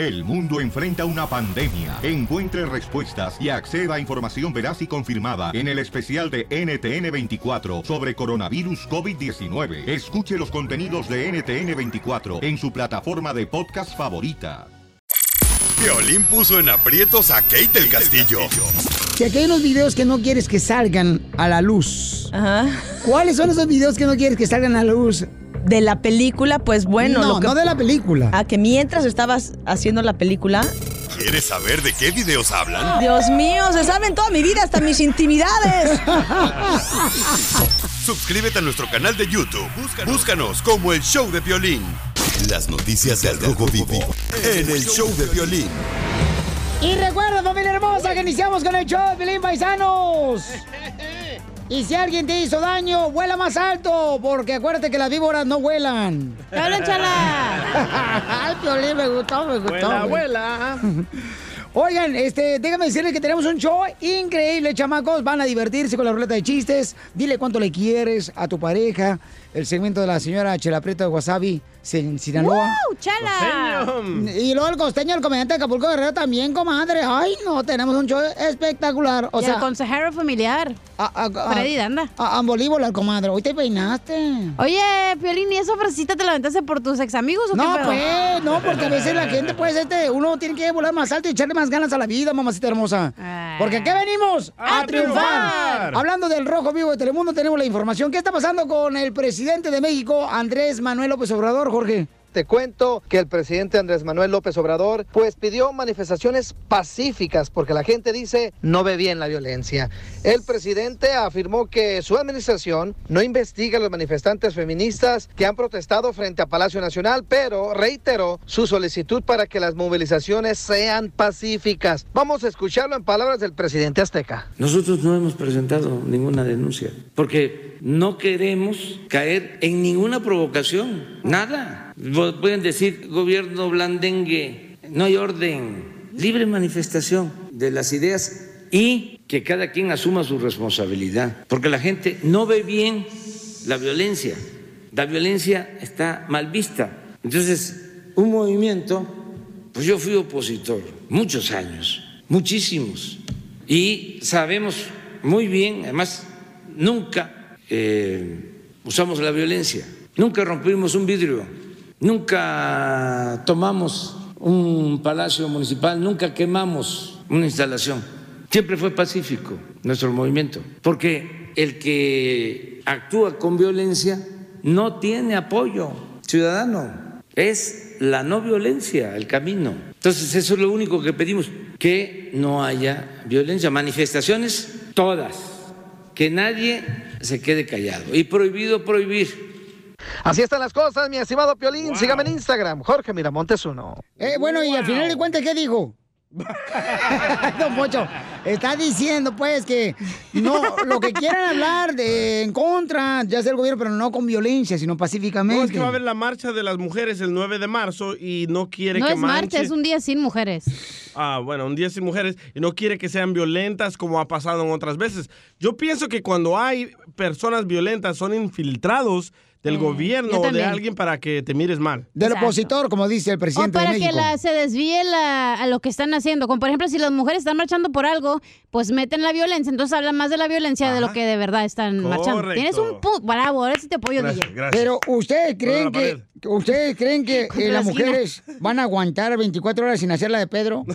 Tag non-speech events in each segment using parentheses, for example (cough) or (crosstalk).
El mundo enfrenta una pandemia. Encuentre respuestas y acceda a información veraz y confirmada en el especial de NTN24 sobre coronavirus COVID-19. Escuche los contenidos de NTN24 en su plataforma de podcast favorita. Violín puso en aprietos a Kate del Castillo. Si aquí hay unos videos que no quieres que salgan a la luz. ¿Cuáles son esos videos que no quieres que salgan a la luz? De la película, pues bueno. No, lo que- no de la película. A que mientras estabas haciendo la película. ¿Quieres saber de qué videos hablan? Dios mío, se saben toda mi vida, hasta mis intimidades. (laughs) Suscríbete a nuestro canal de YouTube. Búscanos, como el Show de Violín. Las noticias del Rojo Vivo en el Show de Violín. Y recuerda, familia hermosa, que iniciamos con el show de Pelín Paisanos. (laughs) Y si alguien te hizo daño, vuela más alto, porque acuérdate que las víboras no vuelan. (laughs) ¡Habla, chala! (laughs) Ay, Piolín, me gustó, me gustó. Vuela, güey. vuela. (laughs) Oigan, este, déjame decirles que tenemos un show increíble, chamacos. Van a divertirse con la ruleta de chistes. Dile cuánto le quieres a tu pareja. El segmento de la señora Chela Prieto de Wasabi en Sinaloa. ¡Wow, chala! Y luego el costeño, el comediante de Acapulco Guerrero también, comadre. Ay, no, tenemos un show espectacular. O Y sea, el consejero familiar. Freddy Danda. A, ambolívola, comadre. Hoy te peinaste. Oye, Piolín, ¿y esa frasecita te la aventaste por tus ex amigos o No, qué pedo? pues, no, porque a veces la gente, pues, este, uno tiene que volar más alto y echarle más ganas a la vida, mamacita hermosa. Porque aquí venimos a, ¡A triunfar. triunfar! Hablando del Rojo Vivo de Telemundo, tenemos la información. ¿Qué está pasando con el presidente de México, Andrés Manuel López Obrador, Jorge? Te cuento que el presidente Andrés Manuel López Obrador pues pidió manifestaciones pacíficas porque la gente dice no ve bien la violencia. El presidente afirmó que su administración no investiga a los manifestantes feministas que han protestado frente a Palacio Nacional, pero reiteró su solicitud para que las movilizaciones sean pacíficas. Vamos a escucharlo en palabras del presidente azteca. Nosotros no hemos presentado ninguna denuncia porque no queremos caer en ninguna provocación, nada. Pueden decir gobierno blandengue, no hay orden, libre manifestación de las ideas y que cada quien asuma su responsabilidad, porque la gente no ve bien la violencia, la violencia está mal vista. Entonces, un movimiento, pues yo fui opositor muchos años, muchísimos, y sabemos muy bien, además, nunca eh, usamos la violencia, nunca rompimos un vidrio, nunca tomamos un palacio municipal, nunca quemamos una instalación. Siempre fue pacífico nuestro movimiento, porque el que actúa con violencia no tiene apoyo ciudadano. Es la no violencia el camino. Entonces eso es lo único que pedimos, que no haya violencia. Manifestaciones todas, que nadie se quede callado. Y prohibido prohibir. Así están las cosas, mi estimado Piolín. Sígame en Instagram, Jorge Miramontes uno. Eh, bueno, y al final de cuentas, ¿qué dijo? (laughs) Don Pocho, está diciendo pues que no, lo que quieran hablar de en contra, ya sea el gobierno, pero no con violencia, sino pacíficamente. No, es que va a haber la marcha de las mujeres el 9 de marzo y no quiere No que es marcha, es un día sin mujeres. Ah, bueno, un día sin mujeres y no quiere que sean violentas como ha pasado en otras veces. Yo pienso que cuando hay personas violentas son infiltrados del gobierno yo o de alguien para que te mires mal. Del opositor, como dice el O presidente para de que la, se desvíe la- a lo que están haciendo. Como por ejemplo, si las mujeres están marchando por algo, pues meten la violencia. Entonces hablan más de la violencia de lo que de verdad están marchando. Tienes un punto. Bravo, ahora sí te apoyo, DJ. Pero ustedes creen que ustedes creen que eh, la las mujeres van a aguantar 24 horas sin hacer la de Pedro? (laughs)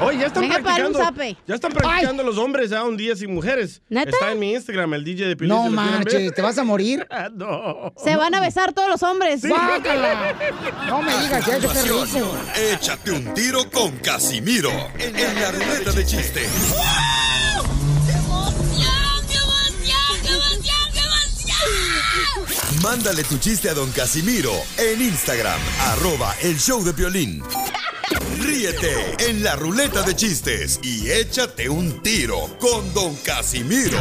Oye, ya están Venga, para un practicando. Ya están practicando los hombres ya un día sin mujeres. ¿Neta? Está en mi Instagram, el DJ de Piolín. No marches, ¿te vas a morir? (laughs) no. Se van a besar todos los hombres. ¡Guácala! No me digas eso, qué rico. Échate un tiro con Casimiro en la ruleta de chiste. Mándale tu chiste a don Casimiro en Instagram, arroba el show de violín. Ríete en la ruleta de chistes y échate un tiro con don Casimiro.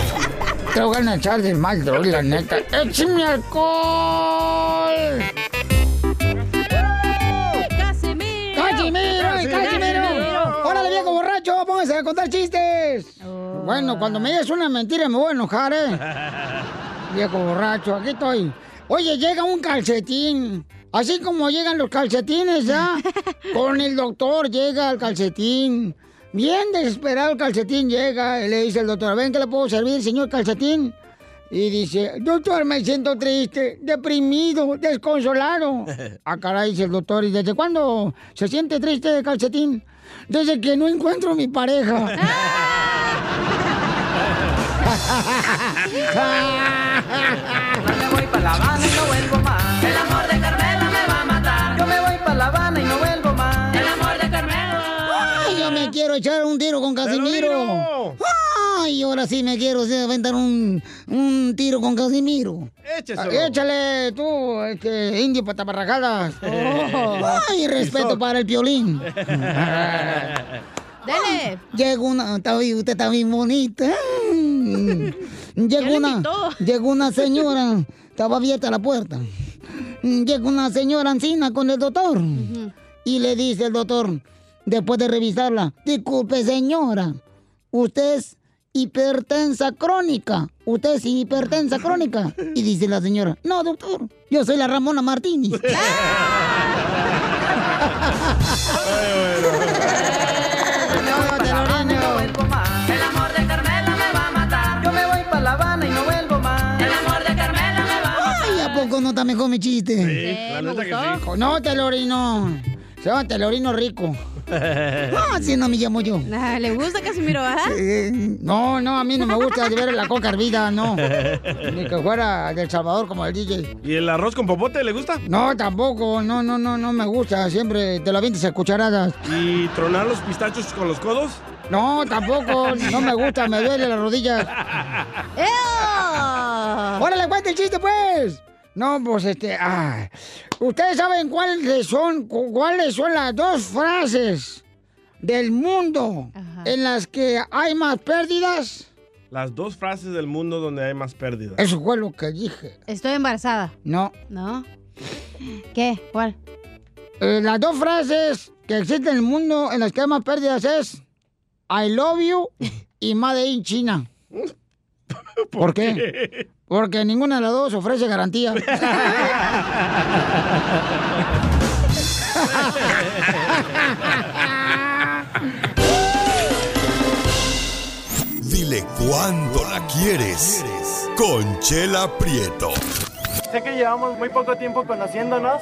Te voy a echar de mal, droga, la neta. ¡Échame alcohol! ¡Casimiro! ¡Casimiro! ay, ¡Casimiro! ¡Órale, viejo borracho! ¡Póngase a contar chistes! Bueno, cuando me digas una mentira me voy a enojar, ¿eh? (laughs) viejo borracho, aquí estoy. Oye, llega un calcetín Así como llegan los calcetines, ¿ya? (laughs) Con el doctor llega el calcetín. Bien desesperado el calcetín llega y le dice el doctor, ven que le puedo servir, señor calcetín. Y dice, doctor, me siento triste, deprimido, desconsolado. (laughs) Ah, caray, dice el doctor, ¿y desde cuándo se siente triste calcetín? Desde que no encuentro mi pareja. (laughs) Me voy para La Habana y no vuelvo quiero echar un tiro con Casimiro. Ay, ahora sí me quiero aventar un, un tiro con Casimiro. Écheselo. Ah, Échale tú, este, indio pataparrajadas. (laughs) Oh. Ay, respeto para el piolín. (laughs) Dele. Llegó una, está bien, usted está bien bonita. (laughs) Llegó una, llegó una señora, estaba abierta la puerta. Llegó una señora ancina con el doctor. Y le dice el doctor, después de revisarla, disculpe señora, usted es hipertensa crónica. Usted es hipertensa crónica. Y dice la señora, no doctor, yo soy la Ramona Martínez. (laughs) No, te lo más. El amor de Carmela me va a matar. Yo me voy para La Habana y no vuelvo más. El amor de Carmela me va a matar. Ay, ¿a poco no está mejor mi chiste? Sí, la neta que sí. No, telorino. Se llama telorino rico. (laughs) Ah, sí, no me llamo yo. Ah, ¿Le gusta Casimiro, ah? Eh, no, no, a mí no me gusta de ver la coca hervida, no. Ni que fuera del Salvador como el DJ. ¿Y el arroz con popote le gusta? No, tampoco, no, no, no, no me gusta. Siempre te lo avientes a cucharadas. ¿Y tronar los pistachos con los codos? No, tampoco, no me gusta, me duele las rodillas. (laughs) ¡Órale, cuenta el chiste, pues! No, pues este, ah, ¿ustedes saben cuáles son, cu- cuáles son las dos frases del mundo en las que hay más pérdidas? Las dos frases del mundo donde hay más pérdidas. Eso fue lo que dije. Estoy embarazada. No. ¿No? ¿Qué? ¿Cuál? Eh, las dos frases que existen en el mundo en las que hay más pérdidas es I love you y Made in China. (laughs) ¿Por, qué? Porque ninguna de las dos ofrece garantía. (laughs) Dile cuándo la quieres. Conchela Prieto. Sé que llevamos muy poco tiempo conociéndonos.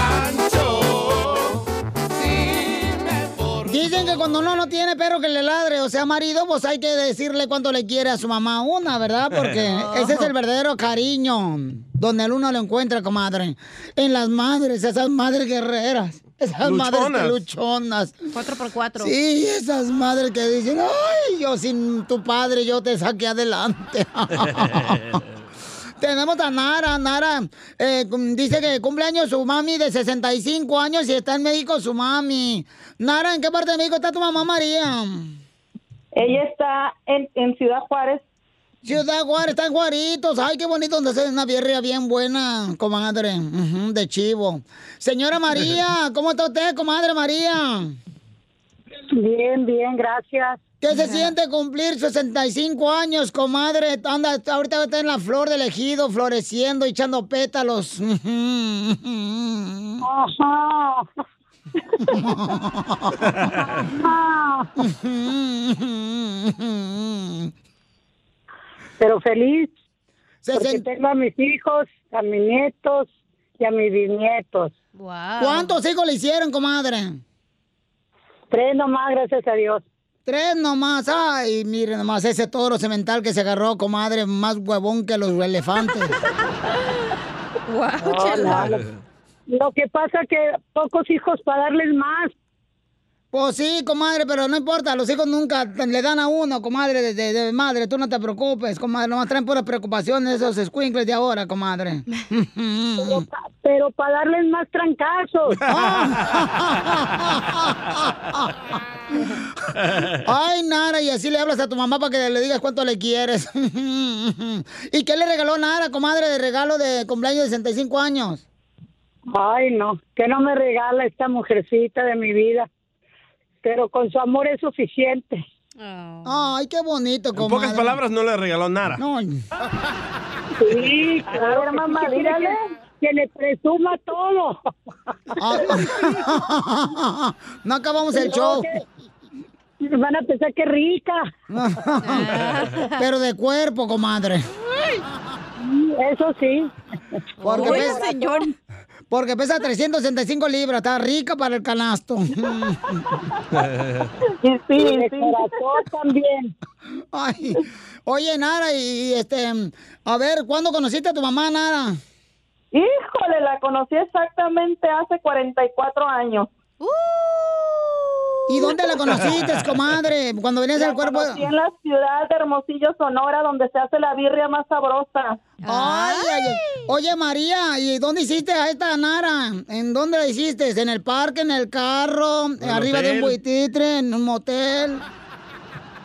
que cuando uno no tiene perro que le ladre, o sea, marido, pues hay que decirle cuánto le quiere a su mamá una, ¿verdad? Porque (laughs) ese es el verdadero cariño, donde el uno lo encuentra, comadre. En las madres, esas madres guerreras. Esas madres Luchonas. que luchonas. Cuatro por cuatro. Sí, esas madres que dicen, ay, yo sin tu padre yo te saqué adelante. (laughs) Tenemos a Nara, Nara eh, dice que cumpleaños su mami de 65 años y está en México su mami. Nara, ¿en qué parte de México está tu mamá María? Ella está en, en Ciudad Juárez. Ciudad Juárez, está en Juaritos. Ay, qué bonito donde se una birria bien buena, comadre, ujú, de chivo. Señora María, (laughs) ¿cómo está usted, comadre María? Bien, bien, gracias. ¿Qué se siente cumplir 65 años, comadre? Anda, ahorita está en la flor del ejido, floreciendo, echando pétalos. (laughs) Ajá. Pero feliz porque tengo a mis hijos, a mis nietos y a mis bisnietos. ¿Cuántos hijos le hicieron, comadre? Tres nomás, gracias a Dios. Tres nomás. Ay, miren nomás ese toro cemental que se agarró, comadre, más huevón que los elefantes. No, no, lo, lo que pasa que pocos hijos para darles más. Pues sí, comadre, pero no importa, los hijos nunca le dan a uno, comadre, de, de- de madre, tú no te preocupes, comadre, nomás traen puras preocupaciones esos squinkles de ahora, comadre. Pero, pero para darles más trancazos. (laughs) Ay, Nara, y así le hablas a tu mamá para que le digas cuánto le quieres. (laughs) ¿Y qué le regaló Nara, comadre, de regalo de cumpleaños de 65 años? Ay, no, que no me regala esta mujercita de mi vida. Pero con su amor es suficiente. Ay, qué bonito, En comadre. pocas palabras, no le regaló nada. No. Sí, claro, mamá, dígale que le presuma todo. Ah. (laughs) no acabamos el show. Van a pensar que rica. (laughs) Pero de cuerpo, comadre. Eso sí. Porque Oiga, pesa, señor. Porque pesa (laughs) 365 libras, está rica para el canasto. (laughs) Y sí, de corazón también. Ay, oye, Nara, y este, a ver, ¿cuándo conociste a tu mamá, Nara? Híjole, la conocí exactamente hace 44 años. ¿Y dónde la conociste, comadre? Cuando venías del cuerpo. conocí en la ciudad de Hermosillo, Sonora, donde se hace la birria más sabrosa. Ay, ay, ay. Oye, María, ¿y dónde hiciste a esta Nara? ¿En dónde la hiciste? ¿En el parque, en el carro, arriba de un buitritre, en un motel?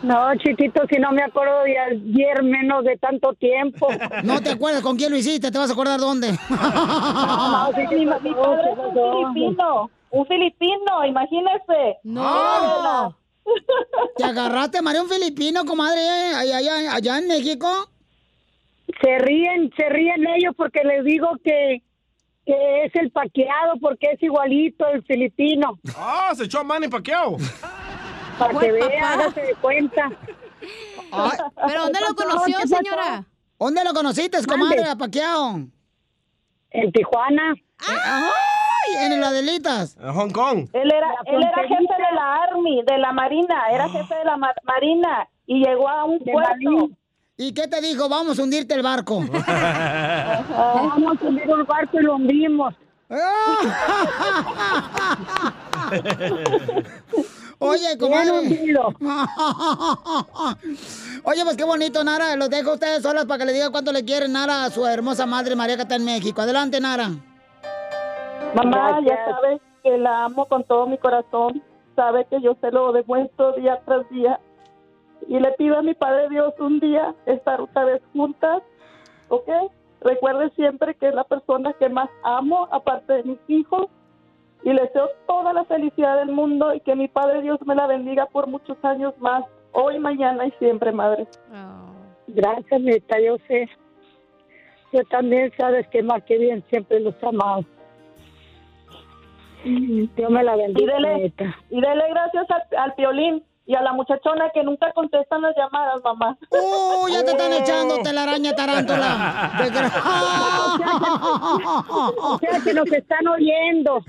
No, chiquito, si no me acuerdo de ayer menos de tanto tiempo. (laughs) No te acuerdas con quién lo hiciste, te vas a acordar dónde. (laughs) No, sí, mi, mi padre es un filipino. Un filipino, imagínese. No. (laughs) ¿Te agarraste, María, un filipino, comadre, eh, allá, allá, allá en México? Se ríen, se ríen ellos porque les digo que, que es el paqueado porque es igualito el filipino. ¡Ah! se echó a Manny Pacquiao. (laughs) Para que vea, hágase de cuenta. ¿Pero dónde lo conoció, señora? ¿Dónde lo conociste, comadre, a Paquiao? En Tijuana. ¡Ay! En el Adelitas. En Hong Kong. Él era, él era jefe de la Army, de la Marina, era jefe de la ma- Marina y llegó a un De puerto. ¿Y qué te dijo? Vamos a hundirte el barco. (laughs) Vamos a subir el barco y lo hundimos. (laughs) Oye, comadre. hundido. (laughs) Oye, pues qué bonito, Nara. Los dejo a ustedes solas para que le diga cuánto le quieren, Nara, a su hermosa madre María que está en México. Adelante, Nara. Mamá, ya sabe que la amo con todo mi corazón. Sabe que yo se lo demuestro día tras día. Y le pido a mi Padre Dios un día estar otra vez juntas, ¿ok? Recuerde siempre que es la persona que más amo, aparte de mis hijos. Y le deseo toda la felicidad del mundo y que mi Padre Dios me la bendiga por muchos años más, hoy, mañana y siempre, Madre. Gracias, neta, yo sé. Yo también sabes que más que bien siempre los amado. Dios me la Y bendiga, dele, neta. y dele gracias al, al piolín y a la muchachona que nunca contestan las llamadas, mamá. ¡Uh, ya te están echando telaraña tarántula! (laughs) O sea que nos están oyendo.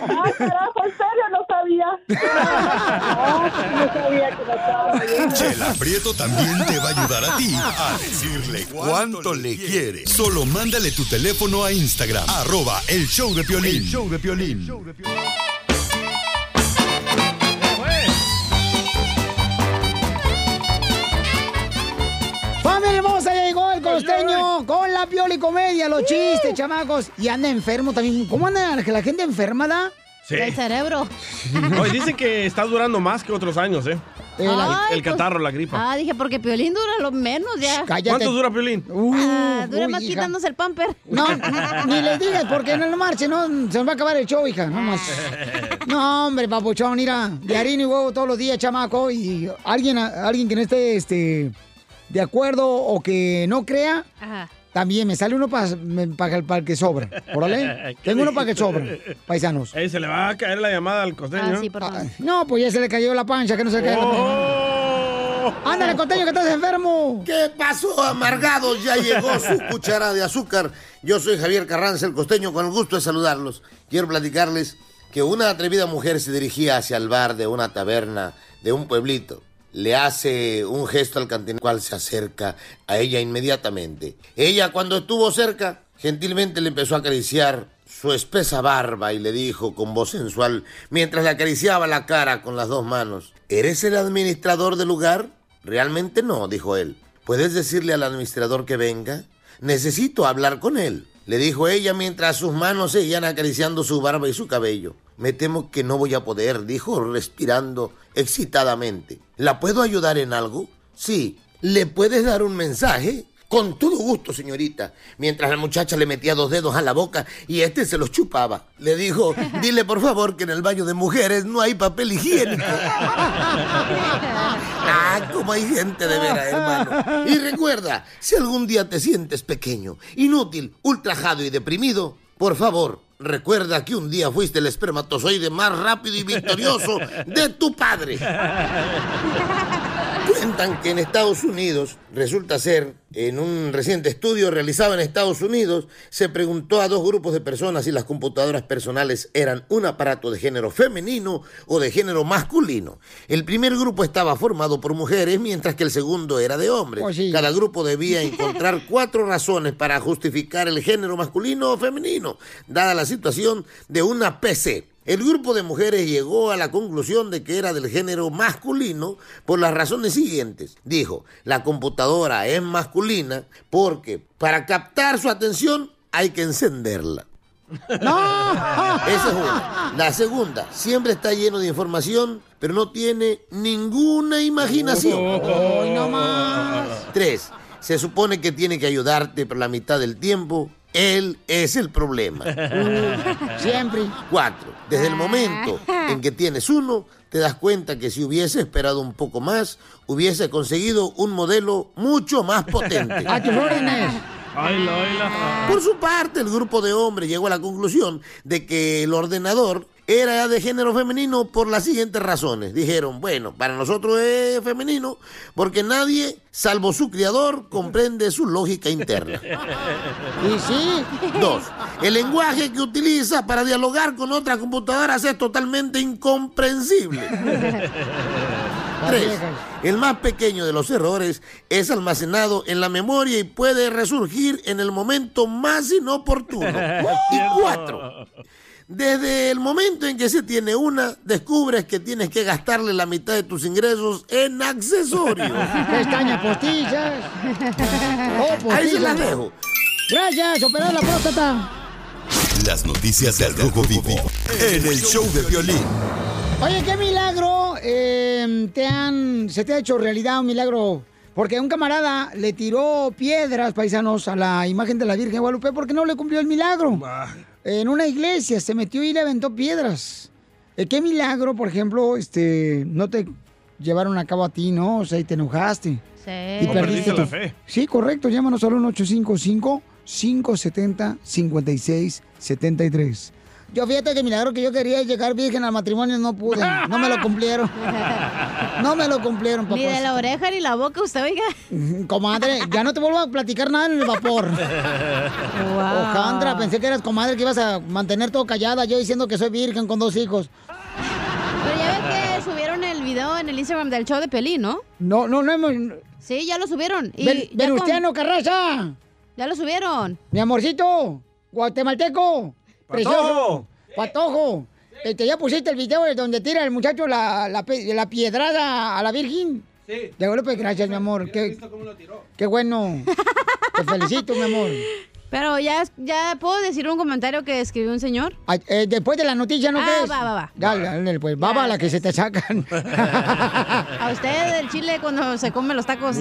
Ah, carajo, en serio, no sabía. (laughs) No, no sabía que nos estaban oyendo. Chela Prieto también te va a ayudar a ti a decirle cuánto le quiere. Solo mándale tu teléfono a Instagram, arroba el show de Piolín. El show de Piolín. ¡Familia hermosa! Ya llegó el costeño con la pioli comedia, los chistes, chamacos. Y anda enfermo también. ¿Cómo anda la gente enferma, da? Sí. Del cerebro. (laughs) Hoy dicen que está durando más que otros años, ¿eh? Eh, Ay, el pues- catarro, la gripa. Ah, dije, porque Piolín dura lo menos ya. Cállate. ¿Cuánto dura Piolín? Uh, Ah, dura uy, más hija. quitándose el pamper. No, (laughs) ni le digas porque no, no marche, no, se nos va a acabar el show, hija, no más. (laughs) No, hombre, papuchón, mira, de harina y huevo todos los días, chamaco, y alguien, alguien que no esté, este, de acuerdo o que no crea, Ajá. también me sale uno para el que sobra, órale. (laughs) ¿Qué Tengo uno para que sobra, paisanos. Ey, se le va a caer la llamada al costeño. Ah, sí, por favor. No, pues ya se le cayó la pancha, que no se le caiga la pancha. Oh. Ándale, costeño, que estás enfermo. ¿Qué pasó, amargados? Ya llegó su (laughs) cuchara de azúcar. Yo soy Javier Carranza, el costeño, con el gusto de saludarlos. Quiero platicarles que una atrevida mujer se dirigía hacia el bar de una taberna de un pueblito. Le hace un gesto al cantinero, cual se acerca a ella inmediatamente. Ella, cuando estuvo cerca, gentilmente le empezó a acariciar su espesa barba y le dijo con voz sensual, mientras le acariciaba la cara con las dos manos, ¿Eres el administrador del lugar? Realmente no, dijo él. ¿Puedes decirle al administrador que venga? Necesito hablar con él, le dijo ella mientras sus manos seguían acariciando su barba y su cabello. Me temo que no voy a poder, dijo respirando excitadamente. ¿La puedo ayudar en algo? Sí. ¿Le puedes dar un mensaje? Con todo gusto, señorita. Mientras la muchacha le metía dos dedos a la boca y este se los chupaba. Le dijo, (laughs) dile por favor que en el baño de mujeres no hay papel higiénico. (laughs) Ah, como hay gente de veras, hermano. Y recuerda, si algún día te sientes pequeño, inútil, ultrajado y deprimido, por favor, recuerda que un día fuiste el espermatozoide más rápido y victorioso de tu padre. (laughs) Cuentan que en Estados Unidos, resulta ser, en un reciente estudio realizado en Estados Unidos, se preguntó a dos grupos de personas si las computadoras personales eran un aparato de género femenino o de género masculino. El primer grupo estaba formado por mujeres, mientras que el segundo era de hombres. Cada grupo debía encontrar (laughs) cuatro razones para justificar el género masculino o femenino, dada la situación de una PC. El grupo de mujeres llegó a la conclusión de que era del género masculino por las razones siguientes. Dijo, la computadora es masculina porque para captar su atención hay que encenderla. (laughs) Esa es una. La segunda, siempre está lleno de información, pero no tiene ninguna imaginación. No más. Tres, se supone que tiene que ayudarte por la mitad del tiempo. Él es el problema. (laughs) Siempre. Cuatro, desde el momento en que tienes uno, te das cuenta que si hubiese esperado un poco más, hubiese conseguido un modelo mucho más potente. (laughs) A tus órdenes. Por su parte, el grupo de hombres llegó a la conclusión de que el ordenador era de género femenino por las siguientes razones. Dijeron, bueno, para nosotros es femenino porque nadie, salvo su criador, comprende su lógica interna. (laughs) Y sí. Dos, el lenguaje que utiliza para dialogar con otras computadoras es totalmente incomprensible. (laughs) Tres, el más pequeño de los errores es almacenado en la memoria y puede resurgir en el momento más inoportuno. (laughs) Y cuatro, desde el momento en que se tiene una, descubres que tienes que gastarle la mitad de tus ingresos en accesorios. (laughs) Pestañas postillas. (laughs) Oh, Ahí se las dejo. Gracias, operar la próstata. Las noticias del Rojo Vivo en el show de violín. Oye, qué milagro eh, te han, se te ha hecho realidad un milagro. Porque un camarada le tiró piedras, paisanos, a la imagen de la Virgen de Guadalupe porque no le cumplió el milagro. En una iglesia se metió y le aventó piedras. Eh, ¿Qué milagro, por ejemplo, este, no te llevaron a cabo a ti, no? O sea, y te enojaste. Sí. Y O perdiste perdiste la fe. Sí, correcto. Llámanos al 1-855-570-5673. Yo fíjate que milagro que yo quería llegar virgen al matrimonio no pude. No me lo (laughs) cumplieron. No me lo cumplieron, papá. Ni de la oreja ni la boca, usted oiga. Comadre, ya no te vuelvo a platicar nada en el vapor. (laughs) Ojandra, pensé que eras comadre que ibas a mantener todo callada. Yo diciendo que soy virgen con dos hijos. Pero ya ves que subieron el video en el Instagram del show de Pelín, ¿no? No, no, no hemos. Sí, ya lo subieron. Y Ven- ya con- Venustiano Carraza. Ya lo subieron. Mi amorcito, guatemalteco, precioso, patojo. Este, ¿Ya pusiste el video de donde tira el muchacho la, la, piedrada a la Virgen? Sí. De golpe, gracias, mi amor. Qué, qué bueno. Te felicito, mi amor. Pero ya, ya puedo decir un comentario que escribió un señor. Ay, eh, después de la noticia, ¿no Ah, crees? va, va, va. Dale, dale, pues. Va, va, la que se te sacan. (laughs) A usted del chile cuando se come los tacos.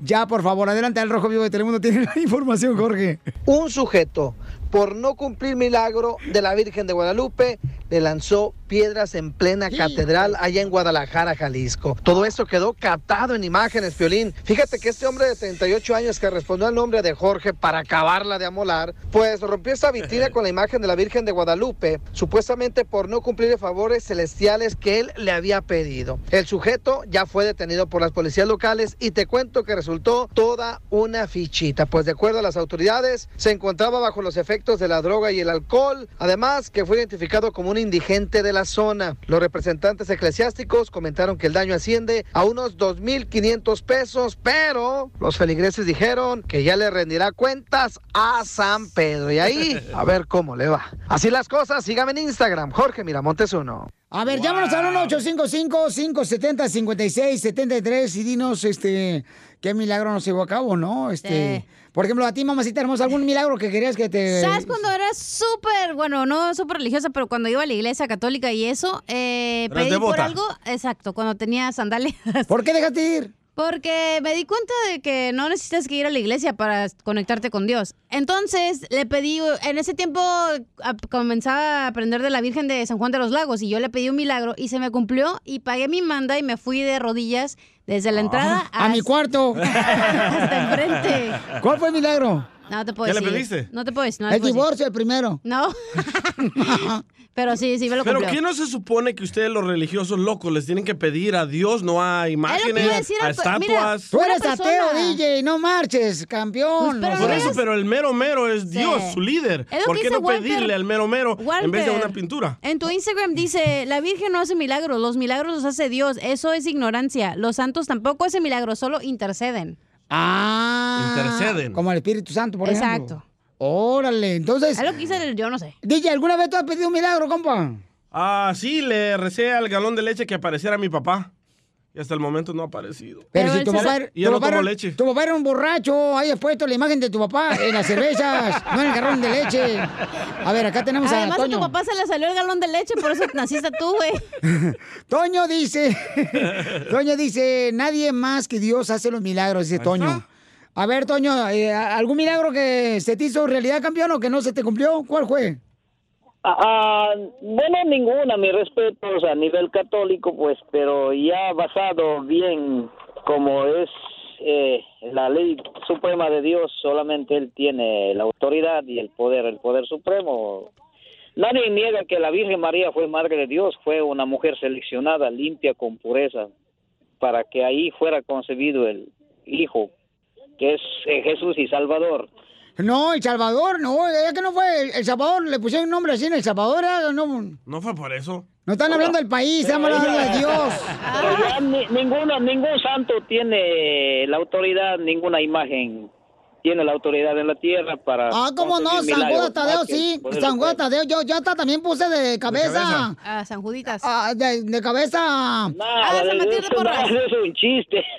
ya, por favor, adelante al Rojo Vivo de Telemundo. Tiene la información, Jorge. Un sujeto, por no cumplir milagro de la Virgen de Guadalupe, le lanzó piedras en plena catedral allá en Guadalajara, Jalisco. Todo esto quedó captado en imágenes, Piolín. Fíjate que este hombre de 38 años que respondió al nombre de Jorge para acabarla de amolar, pues rompió esta vitrina (laughs) con la imagen de la Virgen de Guadalupe, supuestamente por no cumplir favores celestiales que él le había pedido. El sujeto ya fue detenido por las policías locales y te cuento que resultó toda una fichita, pues de acuerdo a las autoridades, se encontraba bajo los efectos de la droga y el alcohol, además que fue identificado como un indigente de la zona. Los representantes eclesiásticos comentaron que el daño asciende a unos 2.500 pesos, pero los feligreses dijeron que ya le rendirá cuentas a San Pedro. Y ahí, a ver cómo le va. Así las cosas, sígame en Instagram, Jorge Miramontes uno. A ver, llámanos al 1-855-570-5673 y dinos, este, qué milagro nos llevó a cabo, ¿no? Este, Sí. Por ejemplo, a ti, mamacita hermosa, ¿algún (laughs) milagro que querías que te... ¿Sabes cuando era súper, bueno, no súper religiosa, pero cuando iba a la iglesia católica y eso, eh, pedí por algo, exacto, cuando tenía sandalias. (laughs) ¿Por qué dejaste ir? Porque me di cuenta de que no necesitas que ir a la iglesia para conectarte con Dios. Entonces le pedí, en ese tiempo a- comenzaba a aprender de la Virgen de San Juan de los Lagos y yo le pedí un milagro y se me cumplió y pagué mi manda y me fui de rodillas desde la entrada A mi cuarto. (laughs) hasta enfrente. ¿Cuál fue el milagro? No te puedo ¿Qué le decir. pediste? No te puedo decir. no el decir. divorcio, el primero. No. (laughs) Pero sí, sí me lo Pero cumplió. ¿qué no se supone que ustedes los religiosos locos les tienen que pedir a Dios, no a imágenes, a decir a al- mira, estatuas? Tú eres ateo. DJ, no marches, campeón. Pues, pero Por eso, pero el mero mero es Sí. Dios, su líder. ¿Por qué no Walter. pedirle al mero mero en vez de una pintura? En tu Instagram dice, la Virgen no hace milagros, los milagros los hace Dios. Eso es ignorancia. Los santos tampoco hacen milagros, solo interceden. Ah. Interceden. Como el Espíritu Santo, por Exacto. ejemplo. Órale, entonces. Es lo que dice el yo no sé. DJ, ¿alguna vez tú has pedido un milagro, compa? Ah, sí, le recé al galón de leche que apareciera mi papá. Y hasta el momento no ha aparecido. Pero, si tu papá, era- Y yo tu no papá tomo era- leche. tu papá era un borracho, ahí has puesto la imagen de tu papá en las cervezas, no en el garrón de leche. A ver, acá tenemos Además a a tu papá se le salió el galón de leche, por eso naciste tú, güey. (laughs) Toño dice, (laughs) Toño dice, nadie más que Dios hace los milagros, dice Toño. A ver, Toño, eh, ¿algún milagro que se te hizo realidad, campeón, o que no se te cumplió? ¿Cuál fue? Ah, bueno, ninguna, mis respetos a nivel católico, pues, pero ya basado bien como es eh, la ley suprema de Dios, solamente Él tiene la autoridad y el poder, el poder supremo. Nadie niega que la Virgen María fue Madre de Dios, fue una mujer seleccionada, limpia, con pureza, para que ahí fuera concebido el Hijo, que es eh, Jesús y Salvador. No, El Salvador, no, es que no fue El, Salvador, le pusieron un nombre así en El Salvador, ¿eh? no, No fue por eso. no están hablando del país, están hablando de Dios. (laughs) Pero ya ni- ninguno, ningún santo tiene la autoridad, ninguna imagen tiene la autoridad en la tierra para. Ah, ¿cómo no? San milagros, Tadeo, sí. San supremo. Tadeo, yo, yo hasta también puse de cabeza. A San Juditas. Ah, de, de cabeza. Nada, Ah, de San de eso, Porras. de eso es un chiste. (laughs)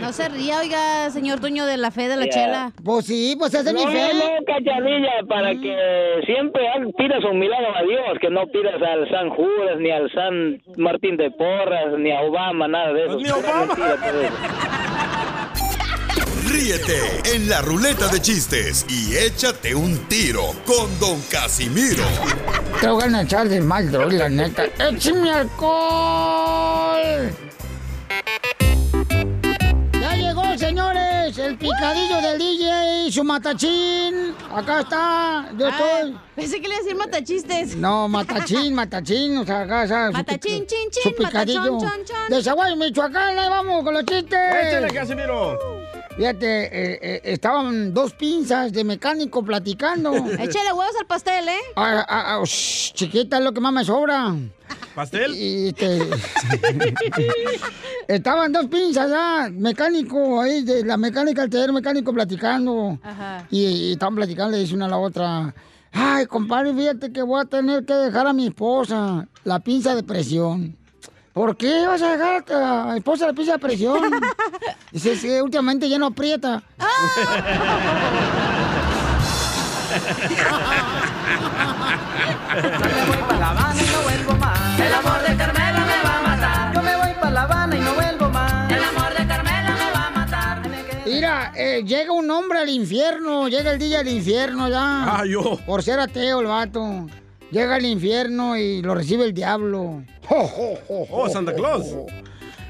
No se ría, oiga, señor Toño, de la fe de la Ya. chela. Pues sí, pues esa es mi No, fe. no, cachanilla, para Mm. que siempre ha- pidas un milagro a Dios, que no pidas al San Judas, ni al San Martín de Porras, ni a Obama, nada de eso. Ni Pura Obama. mentira todo eso. (laughs) Ríete en la ruleta de chistes y échate un tiro con Don Casimiro. Te voy a echar de mal, droga, la neta. ¡Échame alcohol! Ya llegó, señores, el picadillo del DJ, su matachín. Acá está, yo estoy. Ah, pensé que le iba a decir matachistes. No, matachín, matachín, o sea, acá está. Matachín, chin, chin, su picadillo. matachón, chon, chon. De Zaguay, Michoacán, ahí vamos con los chistes. Échale, Casimiro. Fíjate, eh, eh, estaban dos pinzas de mecánico platicando. (laughs) Échale huevos al pastel, ¿eh? Ah, ah, ah, shh, chiquita, es lo que más me sobra. ¿Pastel? Y este, (laughs) estaban dos pinzas ya, mecánico ahí, de la mecánica, el taller mecánico platicando. Ajá. Y, y estaban platicando, le dice una a la otra. Ay, compadre, fíjate que voy a tener que dejar a mi esposa la pinza de presión. ¿Por qué vas a dejar a tu esposa la pinza de presión? (laughs) Dice, sí, últimamente ya no aprieta. (laughs) (laughs) Yo me voy para La Habana y no vuelvo más. El amor de Carmela me va a matar. Yo me voy para La Habana y no vuelvo más. El amor de Carmela me va a matar. Mira, eh, llega un hombre al infierno, llega el día del infierno ya. Ah, yo. Por ser ateo el vato. Llega al infierno y lo recibe el diablo. (laughs) Oh, Santa Claus.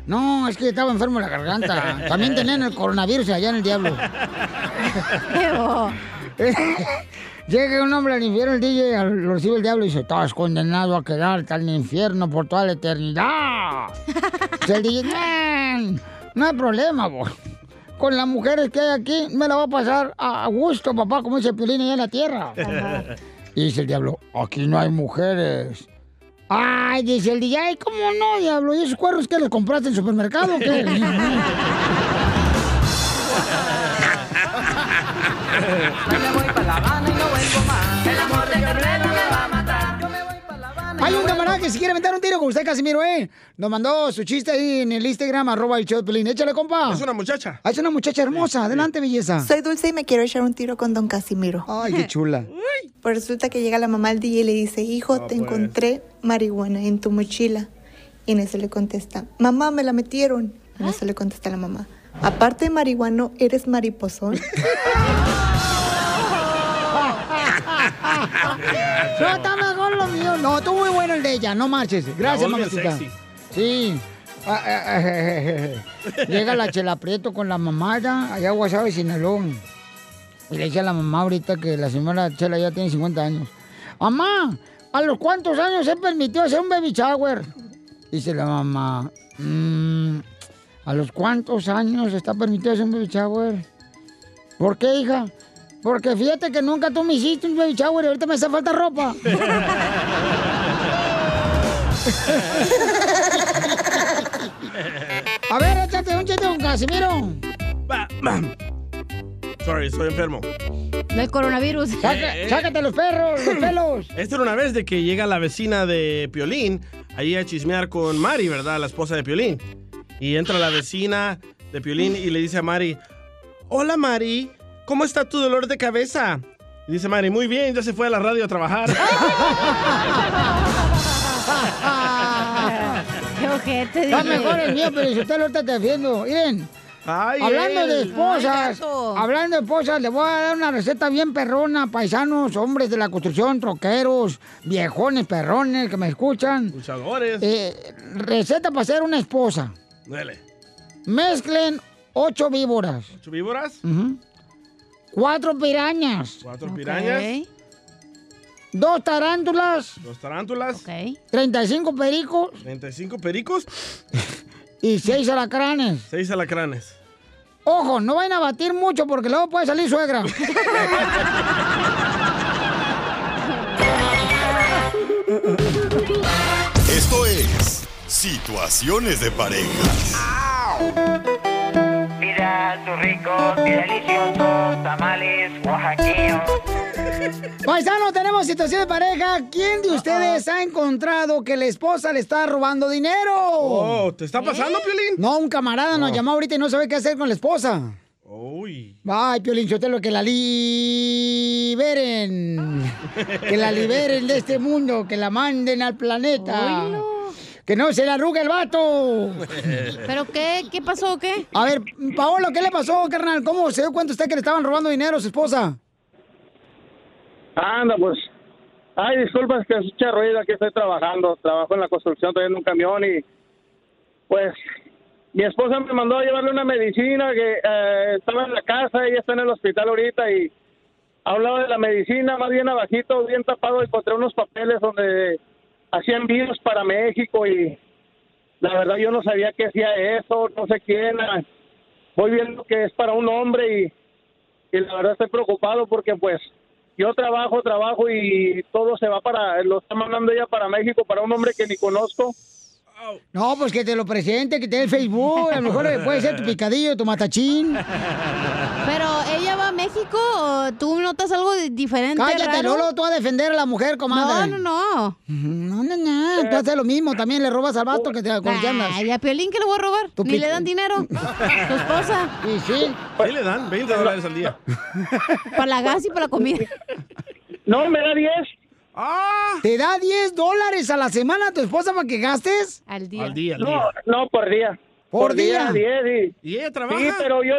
No, es que estaba enfermo la garganta. También tenían el coronavirus allá en el diablo. (laughs) (laughs) Llega un hombre al infierno, el DJ lo recibe el diablo y dice, estás condenado a quedarte al infierno por toda la eternidad. Dice el DJ, "Man, no hay problema, bo. Con las mujeres que hay aquí, me la va a pasar a a gusto, papá, como dice Piolín allá en la tierra. Y dice el diablo, aquí no hay mujeres. Ay, dice el DJ, ay, ¿cómo no, diablo? ¿Y esos cuernos que los compraste en el supermercado o qué? (laughs) Yo me voy para La Habana y no vuelvo más. Hay un camarada que si quiere aventar un tiro con usted, Casimiro, ¿eh? Nos mandó su chiste ahí en el Instagram, arroba el show. Échale, compa. Es una muchacha. Ah, Es una muchacha hermosa. Adelante, belleza. Soy Dulce y me quiero echar un tiro con don Casimiro. Ay, qué chula. (laughs) Pues resulta que llega la mamá al DJ y le dice, hijo, te encontré marihuana en tu mochila. Y en eso le contesta, mamá, me la metieron. Y en eso le contesta la mamá, aparte de marihuano, ¿eres mariposón? (laughs) (laughs) No, No, estuvo muy bueno el de ella, no marches. Gracias, mamacita. Sí. Ah, ah, ah, eh, eh, Llega la chela Prieto con la mamada allá a Guasave, Sinaloa. Y le dice a la mamá ahorita que la señora Chela ya tiene 50 años. Mamá, ¿a los cuántos años se permitió hacer un baby shower? Dice la mamá, "Mm, ¿a los cuántos años está permitido hacer un baby shower? ¿Por qué, hija? Porque fíjate que nunca tú me hiciste un baby shower y ahorita me hace falta ropa. (laughs) A ver, échate un chiste con Casimiro. (clears throat) Sorry, estoy enfermo. Del coronavirus. Saca- sácate los perros, los (clears throat) pelos. Esta era una vez de que llega la vecina de Piolín ahí a chismear con Mari, ¿verdad? La esposa de Piolín. Y entra la vecina de Piolín y le dice a Mari, hola Mari, ¿cómo está tu dolor de cabeza? Y dice Mari, muy bien, ya se fue a la radio a trabajar. (laughs) Qué ojete, Está mejor el mío, pero si usted lo está defiendo. Miren, Ay, hablando él. de esposas, hablando de esposas, le voy a dar una receta bien perrona, paisanos, hombres de la construcción, troqueros, viejones, perrones que me escuchan. Luchadores. Eh, receta para hacer una esposa. Dale. Mezclen ocho víboras, ¿Ocho víboras? ujú, cuatro pirañas, Cuatro pirañas. dos tarántulas, Dos tarántulas. 35 pericos 35 pericos. y seis alacranes. Seis alacranes. Ojo, no vayan a batir mucho porque luego puede salir suegra. Esto es Situaciones de parejas. Ricos y deliciosos tamales oaxaqueños. Paisano, tenemos situación de pareja. ¿Quién de ustedes ha encontrado que la esposa le está robando dinero? Oh, ¿te está pasando, Piolín? No, un camarada nos No. llamó ahorita y no sabe qué hacer con la esposa. Uy. Ay, Piolín, lo que la liberen. (laughs) Que la liberen de este mundo, que la manden al planeta. Que no se le arrugue el vato. (laughs) ¿Pero qué? ¿Qué pasó qué? A ver, Paolo, ¿qué le pasó, carnal? ¿Cómo se dio cuenta usted que le estaban robando dinero a su esposa? Anda, pues. Ay, disculpas que escucha ruido, aquí estoy trabajando. Trabajo en la construcción, estoy en un camión y. Pues. Mi esposa me mandó a llevarle una medicina que eh, estaba en la casa, ella está en el hospital ahorita y. Hablaba de la medicina, más bien abajito, bien tapado, encontré unos papeles donde hacían envíos para México y. La verdad yo no sabía que hacía eso, no sé quién. ah, Voy viendo que es para un hombre y y la verdad estoy preocupado porque pues yo trabajo, trabajo y todo se va para, lo está mandando ella para México, para un hombre que ni conozco. No, pues que te lo presente, que te dé el Facebook. A lo mejor puede ser tu picadillo, tu matachín. ¿Pero México o tú notas algo diferente? Cállate, raro? Lolo, tú a defender a la mujer, comadre. No, no, no. No, no, no. Tú haces lo mismo, también le robas al vato que te andas. Ay, a Piolín que le voy a robar. Ni le dan dinero. (laughs) Tu esposa. Sí, sí. Sí le dan 20 dólares al día. (laughs) Para la gas y para la comida. No, me da 10. ¡Ah! ¿Te da 10 dólares a la semana a tu esposa para que gastes? Al Al día, al No, día. no, por día. ¿Por día? 10 y... ¿Y ella trabaja? Sí, pero yo,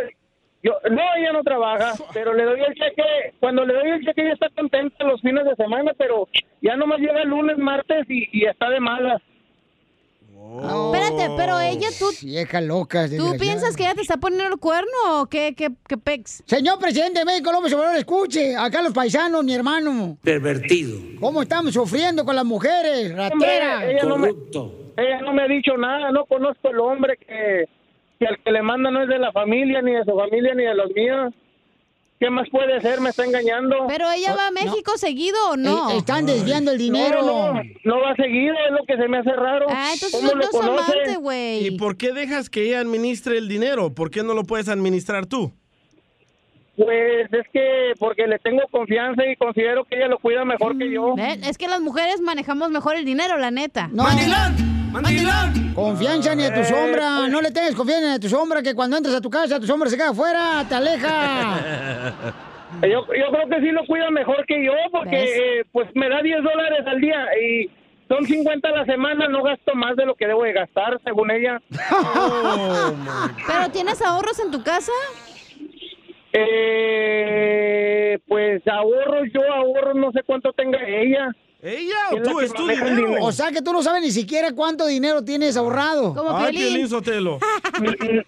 yo, no, ella no trabaja, (laughs) pero le doy el cheque, cuando le doy el cheque ella está contenta los fines de semana, pero ya nomás llega el lunes, martes y, y está de malas. Espérate, pero ella, tú, Vieja loca. ¿tú piensas que ella te está poniendo el cuerno o qué, qué, qué pex? Señor presidente de México, López Obrador, escuche. Acá los paisanos, mi hermano. Pervertido. ¿Cómo estamos sufriendo con las mujeres? Rateras. Hombre, ella no me- Corrupto. Ella no me ha dicho nada, no conozco el hombre que, que al que le manda no es de la familia, ni de su familia, ni de los míos. ¿Qué más puede ser? ¿Me está engañando? ¿Pero ella va a México seguido o no? Eh, están desviando el dinero. No, no, no va seguido, es lo que se me hace raro. Ah, entonces ¿Cómo son lo dos amantes, güey. ¿Y por qué dejas que ella administre el dinero? ¿Por qué no lo puedes administrar tú? Pues es que porque le tengo confianza y considero que ella lo cuida mejor que yo. Es que las mujeres manejamos mejor el dinero, la neta. No. Confianza ni a tu sombra. No le tengas confianza ni a tu sombra que cuando entras a tu casa tu sombra se queda afuera, te aleja. (laughs) Yo, yo creo que sí lo cuida mejor que yo porque eh, pues me da 10 dólares al día y son 50 a la semana, no gasto más de lo que debo de gastar, según ella. (laughs) ¿Pero tienes ahorros en tu casa? Eh, pues ahorro yo, ahorro no sé cuánto tenga ella. ¿Ella o tú? ¿Es tu dinero? O sea que tú no sabes ni siquiera cuánto dinero tienes ahorrado. Ay, Piolín Sotelo. (laughs)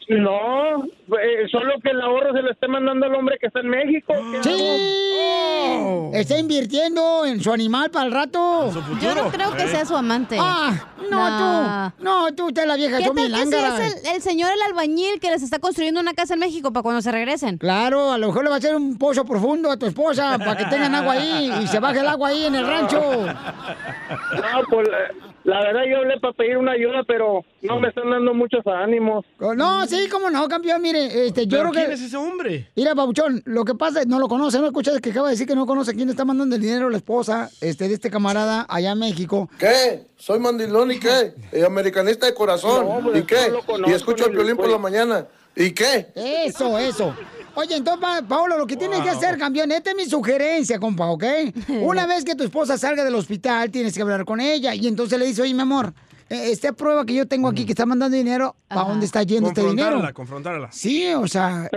No, eh, solo que el ahorro se lo esté mandando al hombre que está en México. ¿Qué ¡Sí! Está invirtiendo en su animal para el rato. Yo no creo que sea su amante. Ah, no, tú. No, tú, usted es la vieja. ¿Qué tal que si milángaras. es el, el señor el albañil que les está construyendo una casa en México para cuando se regresen? Claro, a lo mejor le va a hacer un pozo profundo a tu esposa para que tengan agua ahí y se baje el agua ahí en el rancho. No, pues la, la verdad yo hablé para pedir una ayuda, pero no me están dando muchos ánimos. No, sí, cómo no, campeón, mire, este, yo ¿Pero creo que... quién es ese hombre? Mira, Pabuchón, lo que pasa, no lo conoce, no escuchas que acaba de decir que no conoce quién está mandando el dinero a la esposa este, de este camarada allá en México. ¿Qué? Soy mandilón y qué? Eh, americanista de corazón. No, hombre, ¿Y qué? no lo conozco, y escucho el violín por la mañana. ¿Y qué? Eso, eso. Oye, entonces, Pa- Paolo, lo que tienes que hacer, campeón, esta es mi sugerencia, compa, ¿ok? (laughs) Una vez que tu esposa salga del hospital, tienes que hablar con ella. Y entonces le dice, oye, mi amor, eh, esta prueba que yo tengo aquí que está mandando dinero, ¿a dónde está yendo este dinero? Confrontarla, confrontarla. Sí, o sea...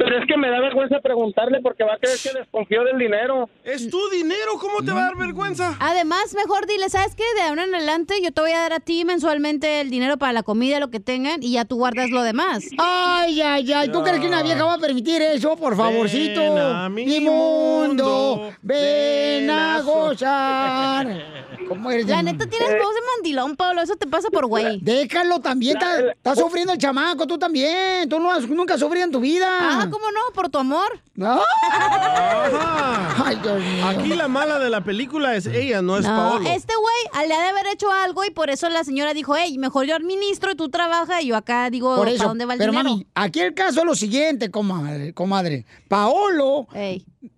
Pero es que me da vergüenza preguntarle porque va a creer que desconfío del dinero. Es tu dinero, ¿cómo te va a dar vergüenza? Además, mejor dile, ¿sabes qué? De ahora en adelante yo te voy a dar a ti mensualmente el dinero para la comida, lo que tengan, y ya tú guardas lo demás. Ay, ay, ay, ¿tú crees que una vieja va a permitir eso? Por favorcito. Ven a mi mi mundo, ven a gozar. ¿Cómo eres? La neta tienes voz de mandilón, Pablo, eso te pasa por güey. Déjalo también, está, está sufriendo el chamaco, tú también. Tú no has, nunca has sufrido en tu vida. Ah, ¿cómo no? Por tu amor. No. Ajá. (laughs) Ay, Dios mío. Aquí la mala de la película es ella, no es No, Paolo. este güey le ha de haber hecho algo y por eso la señora dijo, hey, mejor yo administro y tú trabajas y yo acá digo, Por ¿para eso, dónde va el pero dinero? mami, aquí el caso es lo siguiente, comadre. comadre. Paolo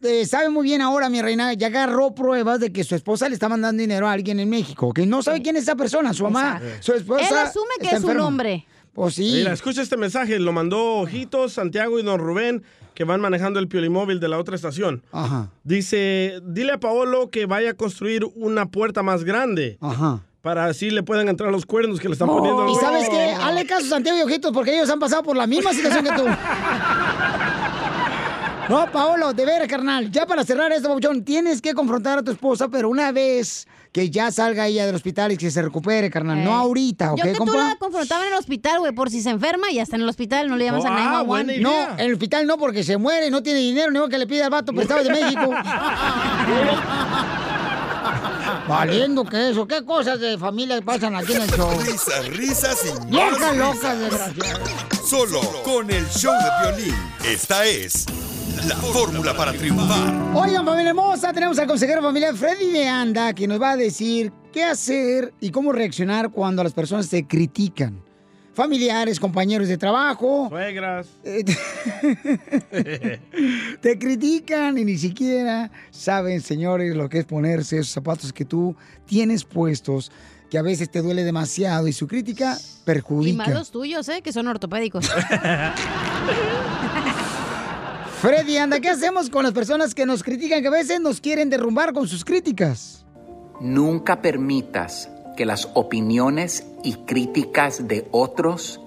eh, sabe muy bien ahora, mi reina, ya agarró pruebas de que su esposa le está mandando dinero a alguien en México, que no sabe quién es esa persona, su mamá, su esposa. Él asume que es un hombre. Pues sí. Mira, escucha este mensaje, lo mandó Ojitos, Santiago y Don Rubén, que van manejando el piolimóvil de la otra estación. Ajá. Dice, dile a Paolo que vaya a construir una puerta más grande. Ajá. Para así le puedan entrar los cuernos que le están poniendo. al Y sabes qué, hazle caso a Santiago y Ojitos, porque ellos han pasado por la misma situación que tú. (laughs) No, Paolo, de veras, carnal. Ya para cerrar esto, Pabuchón, tienes que confrontar a tu esposa, pero una vez que ya salga ella del hospital y que se recupere, carnal. No ahorita, ¿ok, Yo que tú la confrontaba en el hospital, güey, por si se enferma y hasta en el hospital no le llamas a Ah, 911. No, en el hospital no, porque se muere, no tiene dinero, ni modo que le pida al vato (laughs) prestado de México. (laughs) Valiendo que eso, qué cosas de familia pasan aquí en el show. Risas, risas y más Loca, risas. loca, desgraciada. Solo con el show de violín. Esta es la fórmula para triunfar. Oigan, familia hermosa, tenemos al consejero familiar Freddy de Anda que nos va a decir qué hacer y cómo reaccionar cuando las personas te critican. Familiares, compañeros de trabajo, Suegras. (laughs) te critican y ni siquiera saben, señores, lo que es ponerse esos zapatos que tú tienes puestos, que a veces te duele demasiado y su crítica Y perjudica. más los tuyos, ¿eh? Que son ortopédicos. (laughs) Freddy, anda, ¿qué hacemos con las personas que nos critican, que a veces nos quieren derrumbar con sus críticas? Nunca permitas que las opiniones y críticas de otros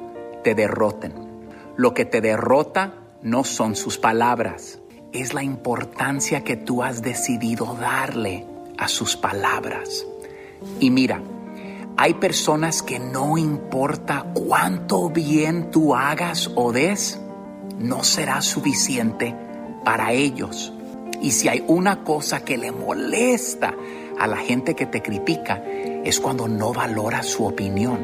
te derroten. Lo que te derrota no son sus palabras, es la importancia que tú has decidido darle a sus palabras. Y mira, hay personas que no importa cuánto bien tú hagas o des, no será suficiente para ellos. Y si hay una cosa que le molesta a la gente que te critica, es cuando no valora su opinión.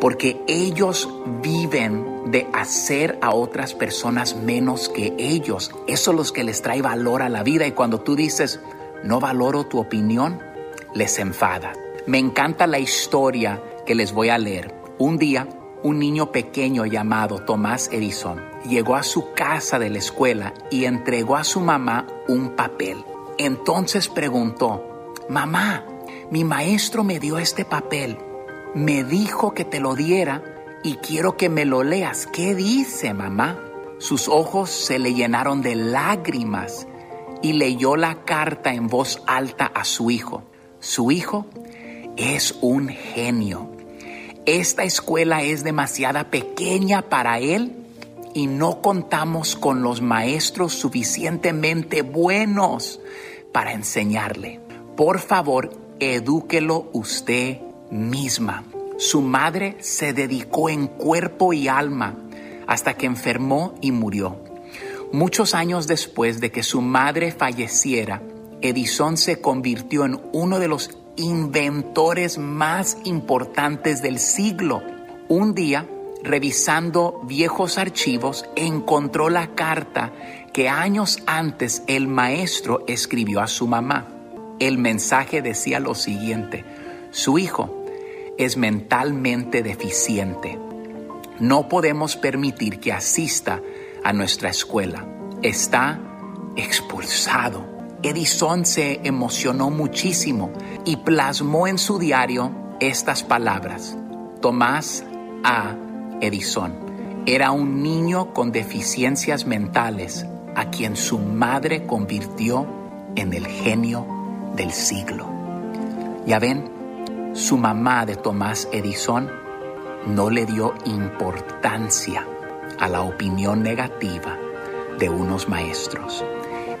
Porque ellos viven de hacer a otras personas menos que ellos. Eso es lo que les trae valor a la vida. Y cuando tú dices, no valoro tu opinión, les enfada. Me encanta la historia que les voy a leer. Un día, un niño pequeño llamado Tomás Edison llegó a su casa de la escuela y entregó a su mamá un papel. Entonces preguntó, mamá, mi maestro me dio este papel, me dijo que te lo diera y quiero que me lo leas. ¿Qué dice, mamá? Sus ojos se le llenaron de lágrimas y leyó la carta en voz alta a su hijo. Su hijo es un genio. Esta escuela es demasiada pequeña para él y no contamos con los maestros suficientemente buenos para enseñarle. Por favor, edúquelo usted misma. Su madre se dedicó en cuerpo y alma hasta que enfermó y murió. Muchos años después de que su madre falleciera, Edison se convirtió en uno de los inventores más importantes del siglo. Un día, revisando viejos archivos, encontró la carta que años antes el maestro escribió a su mamá. El mensaje decía lo siguiente, su hijo es mentalmente deficiente. No podemos permitir que asista a nuestra escuela. Está expulsado. Edison se emocionó muchísimo y plasmó en su diario estas palabras. Tomás A. Edison era un niño con deficiencias mentales a quien su madre convirtió en el genio del siglo. Ya ven, su mamá de Tomás Edison no le dio importancia a la opinión negativa de unos maestros.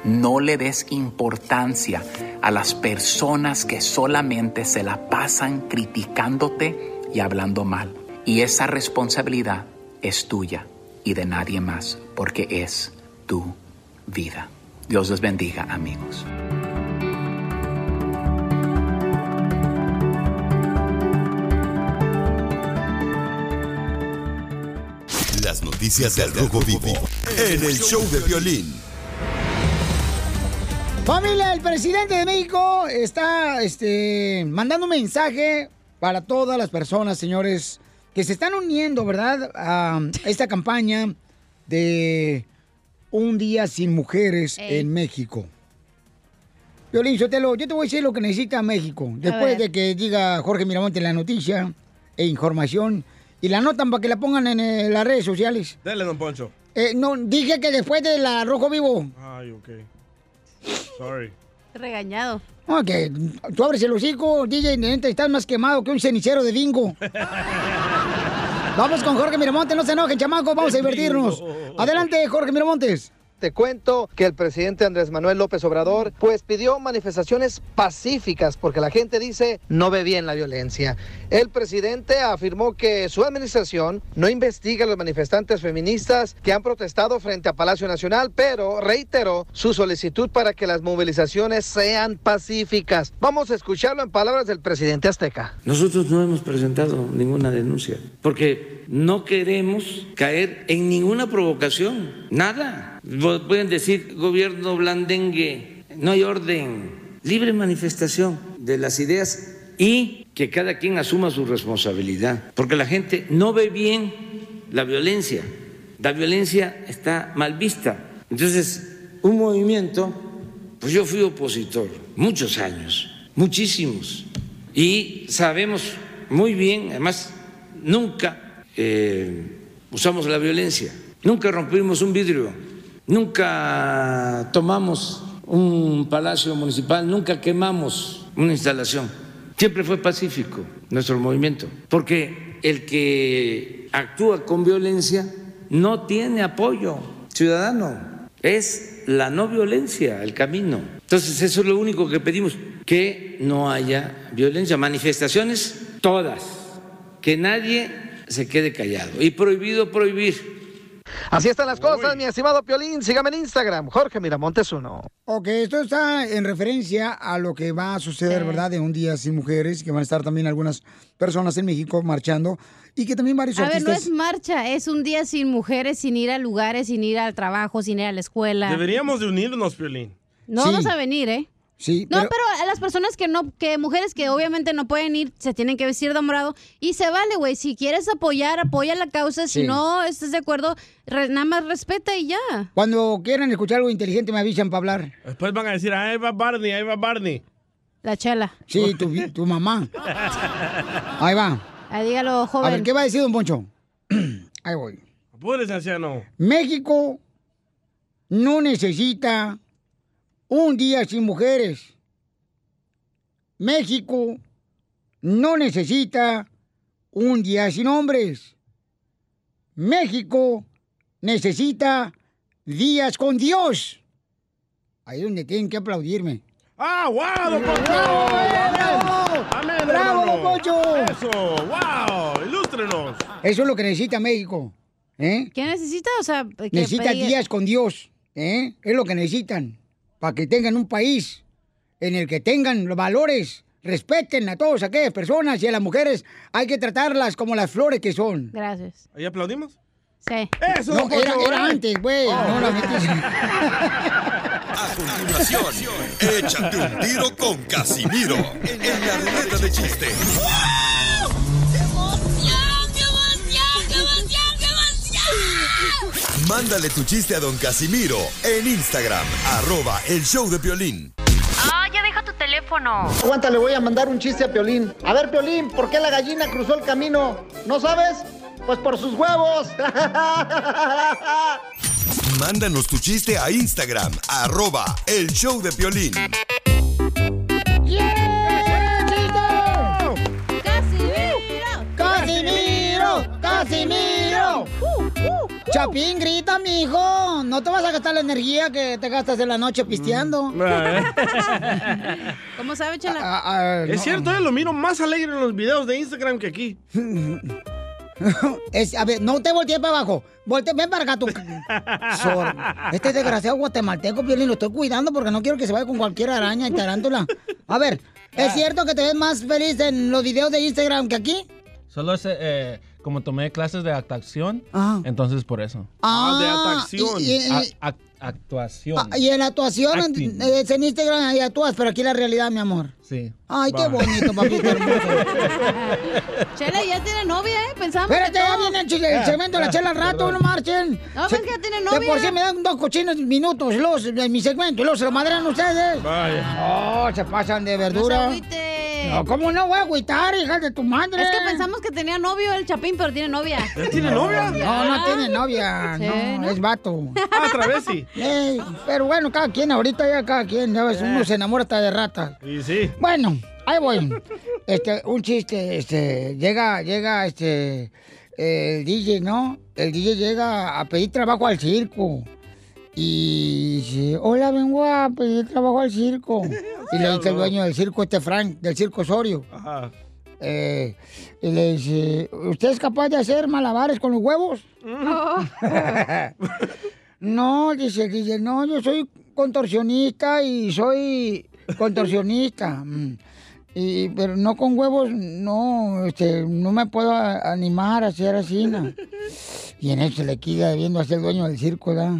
No le des importancia a las personas que solamente se la pasan criticándote y hablando mal. Y esa responsabilidad es tuya y de nadie más, porque es tu vida. Dios los bendiga, amigos. Las noticias del Rojo Vivo en el show de violín. Familia, el presidente de México está este, mandando un mensaje para todas las personas, señores, que se están uniendo, ¿verdad?, a esta campaña de Un Día Sin Mujeres Ey. en México. Violín, Sotelo, yo te voy a decir lo que necesita México. Después de que diga Jorge Miramonte la noticia e información y la anotan para que la pongan en eh, las redes sociales. Dale, don Poncho. Eh, no, dije que después de la Rojo Vivo. Ay, ok. Sorry. Regañado. Ok, tú abres el hocico, DJ, neta, estás más quemado que un cenicero de bingo. (laughs) Vamos con Jorge Miramontes, no se enojen, chamacos, vamos a divertirnos. Adelante, Jorge Miramontes. Te cuento que el presidente Andrés Manuel López Obrador pues pidió manifestaciones pacíficas porque la gente dice no ve bien la violencia. El presidente afirmó que su administración no investiga a los manifestantes feministas que han protestado frente a Palacio Nacional, pero reiteró su solicitud para que las movilizaciones sean pacíficas. Vamos a escucharlo en palabras del presidente azteca. Nosotros no hemos presentado ninguna denuncia porque no queremos caer en ninguna provocación, nada. Pueden decir gobierno blandengue, no hay orden, libre manifestación de las ideas y que cada quien asuma su responsabilidad, porque la gente no ve bien la violencia, la violencia está mal vista. Entonces, un movimiento, pues yo fui opositor muchos años, muchísimos, y sabemos muy bien, además, nunca eh, usamos la violencia, nunca rompimos un vidrio, nunca tomamos un palacio municipal, nunca quemamos una instalación. Siempre fue pacífico nuestro movimiento, porque el que actúa con violencia no tiene apoyo ciudadano. Es la no violencia el camino. Entonces eso es lo único que pedimos, que no haya violencia. Manifestaciones todas, que nadie se quede callado. Y prohibido prohibir. Así están las cosas, mi estimado Piolín. Sígame en Instagram, Jorge Miramontes uno. Ok, esto está en referencia a lo que va a suceder, ¿verdad? De un día sin mujeres, que van a estar también algunas personas en México marchando y que también varios A ver, no artistas... es marcha, es un día sin mujeres, sin ir a lugares, sin ir al trabajo, sin ir a la escuela. Deberíamos de unirnos, Piolín. No vamos a venir, ¿eh? Sí, No, pero... a las personas que no, que mujeres que obviamente no pueden ir, se tienen que vestir de morado. Y se vale, güey. Si quieres apoyar, apoya la causa. Si Sí. no estás de acuerdo, re- nada más respeta y ya. Cuando quieran escuchar algo inteligente me avisan para hablar. Después van a decir, ahí va Barney, ahí va Barney. La chela. Sí, tu, tu mamá. (laughs) Ahí va. Ah, dígalo, joven. A ver, ¿qué va a decir don Poncho? (clears throat) Ahí voy. Apúrese, anciano. México no necesita un día sin mujeres. México no necesita un día sin hombres. México necesita días con Dios. Ahí es donde tienen que aplaudirme. ¡Ah, wow, don Poncho! ¡Bravo! ¡Amén, ¡Bravo, don Poncho! ¡Eso! ¡Wow! ¡Ilústrenos! Eso es lo que necesita México. ¿eh? ¿Qué necesita? O sea, Necesita pedir- días con Dios. ¿eh? Es lo que necesitan. Para que tengan un país en el que tengan los valores. Respeten a todas aquellas personas y a las mujeres hay que tratarlas como las flores que son. Gracias. ¿Ahí aplaudimos? Sí. ¡Eso, No, era, era antes, güey. Oh. No la metí. (laughs) A continuación, échate un tiro con Casimiro en la ruleta de chiste. Mándale tu chiste a don Casimiro en Instagram, arroba el show de violín. Ah, ya deja tu teléfono. Aguanta, le voy a mandar un chiste a Piolín. A ver, Piolín, ¿por qué la gallina cruzó el camino? ¿No sabes? Pues por sus huevos. (laughs) Mándanos tu chiste a Instagram, arroba el show de violín. Chapín, grita, mijo. No te vas a gastar la energía que te gastas en la noche pisteando. (laughs) ¿Cómo sabe, Chela? Ah, es cierto, eh, lo miro más alegre en los videos de Instagram que aquí. Es- a ver, no te voltees para abajo. Volte, ven para acá tú. (laughs) Sor- Este desgraciado guatemalteco, Piolín, lo estoy cuidando porque no quiero que se vaya con cualquier araña y tarántula. A ver, ¿es cierto que te ves más feliz en los videos de Instagram que aquí? Solo es, eh, como tomé clases de actuación, entonces por eso. Ah, y- y- A- ac- actuación. Ah, y en actuación, Acting. es en Instagram ahí actúas, pero aquí la realidad, mi amor. Sí. Ay, qué Va. bonito, papito hermoso. (laughs) Chela ya tiene novia, ¿eh? Pensamos. Espérate, ya viene el, el segmento de la chela al rato, no marchen. No, pues que ya tiene De novia. por sí me dan dos cochinos minutos los, de mi segmento y luego se lo madrean ustedes. Vaya. Oh, se pasan de verdura. No ¿cómo no voy a agüitar, hija de tu madre? Es que pensamos que tenía novio el Chapín, pero tiene novia. ¿Ya tiene novia? No, no tiene novia, Sí, no, ¿no? es vato. (laughs) Ah, travesti. Ey, pero bueno, cada quien, ahorita ya cada quien, ya ves, uno se enamora hasta de rata. Y sí. Bueno, ahí voy. Este, un chiste, este, llega, llega, este, el DJ, ¿no? El DJ llega a pedir trabajo al circo. Y dice, hola, vengo a pedir trabajo al circo. (laughs) Y le dice el dueño del circo, este Frank, del circo Osorio. Ajá. eh, y le dice, ¿usted es capaz de hacer malabares con los huevos? (laughs) (laughs) no, dice el DJ, no, yo soy contorsionista y soy contorsionista. Mm. Y, pero no con huevos, no, este, no me puedo a- animar a hacer así. Y en eso le queda viendo hacia el dueño del circo, ¿verdad?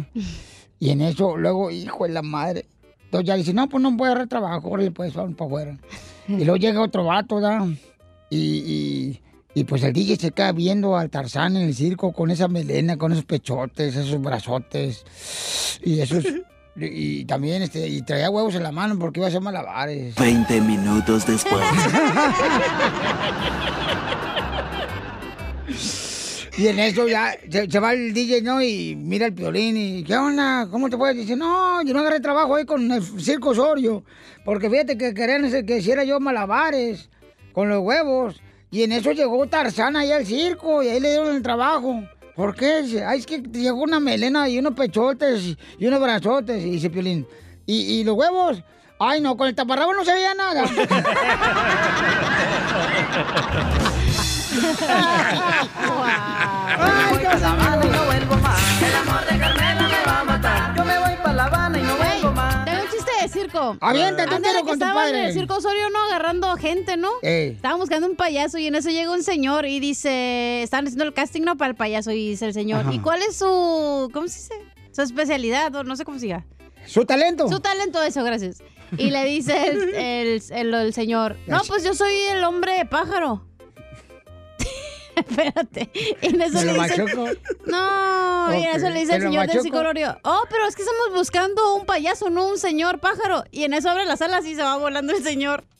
Y en eso, luego, hijo de la madre. Entonces ya dice, no, pues no puedo agarrar trabajo, órale, pues vamos para afuera. Y luego llega otro vato, ¿verdad? Y, y, y, pues el DJ se queda viendo al Tarzán en el circo con esa melena, con esos pechotes, esos brazotes. Y esos. Y, también este, y traía huevos en la mano porque iba a hacer malabares. 20 minutos después. Y en eso ya se, se va el DJ, ¿no? Y mira el piolín y, ¿qué onda? ¿Cómo te puedes? Dice, no, yo no agarré trabajo ahí con el Circo Osorio. Porque fíjate que querían que hiciera yo malabares con los huevos. Y en eso llegó Tarzán ahí al circo y ahí le dieron el trabajo. ¿Por qué? Ay, es que llegó una melena y unos pechotes y unos brazotes. Y dice Piolín, ¿y, y los huevos? Ay, no, con el taparrabo no se veía nada. (laughs) (laughs) Ay, y no vuelvo más. Circo. Aviéntate un tiro con tu padre. en el circo Osorio, ¿no? Agarrando gente, ¿no? Ey. Estaban buscando un payaso y en eso llega un señor y dice... Estaban haciendo el casting, ¿no? Para el payaso y dice el señor. Ajá. ¿Y cuál es su... ¿Cómo se dice? Su especialidad, o no sé cómo se diga. Su talento. Su talento, eso, gracias. Y le dice el, (laughs) el- el- el señor, no, pues yo soy el hombre pájaro. (laughs) Espérate. Y en eso ¿Me le lo dice... No, y en eso le dice ¿te el señor del psicolorio, oh, pero es que estamos buscando un payaso, no un señor pájaro. Y en eso abre las alas y se va volando el señor. (laughs)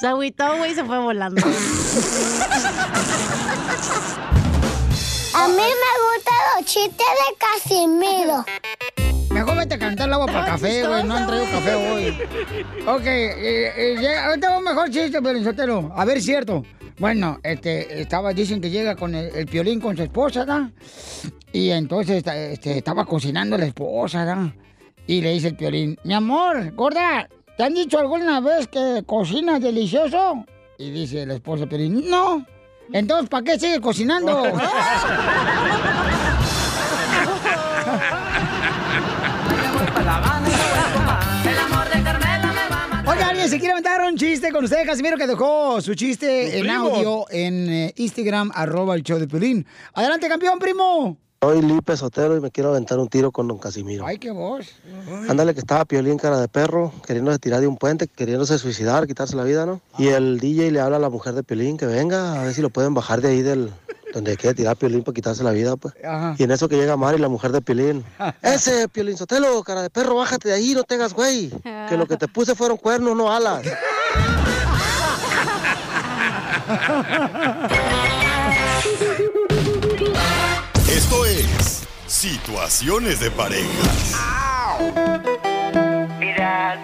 Se agüitó, güey, y se fue volando. A mí me gustan los chistes de Casimiro. Mejor vete a cantar el agua para café, güey. No han traído café hoy. Ok, eh, eh, ahorita va un mejor chiste, Pelizotelo. A ver, cierto. Bueno, este, estaba, dicen que llega con el, el piolín con su esposa, ¿da? Y entonces este, estaba cocinando la esposa, ¿da? Y le dice el piolín, mi amor, gorda, ¿te han dicho alguna vez que cocinas delicioso? Y dice la esposa piolín, no. Entonces, ¿para qué sigue cocinando? (laughs) (laughs) Alguien se quiere aventar un chiste con usted, Casimiro, que dejó su chiste en primo. audio en eh, Instagram, arroba el show de Pelín. Adelante, campeón, primo. Soy Lipe Sotero y me quiero aventar un tiro con don Casimiro. Ay, qué voz. Ándale que estaba Piolín cara de perro, queriéndose tirar de un puente, queriéndose suicidar, quitarse la vida, ¿no? Y el DJ le habla a la mujer de Piolín que venga, a ver si lo pueden bajar de ahí del donde quiere tirar Piolín para quitarse la vida, pues. Ajá. Y en eso que llega Mari, la mujer de Piolín. Ese Piolín Sotelo, cara de perro, bájate de ahí, no te hagas güey. Que lo que te puse fueron cuernos, no alas. Esto es Situaciones de Parejas.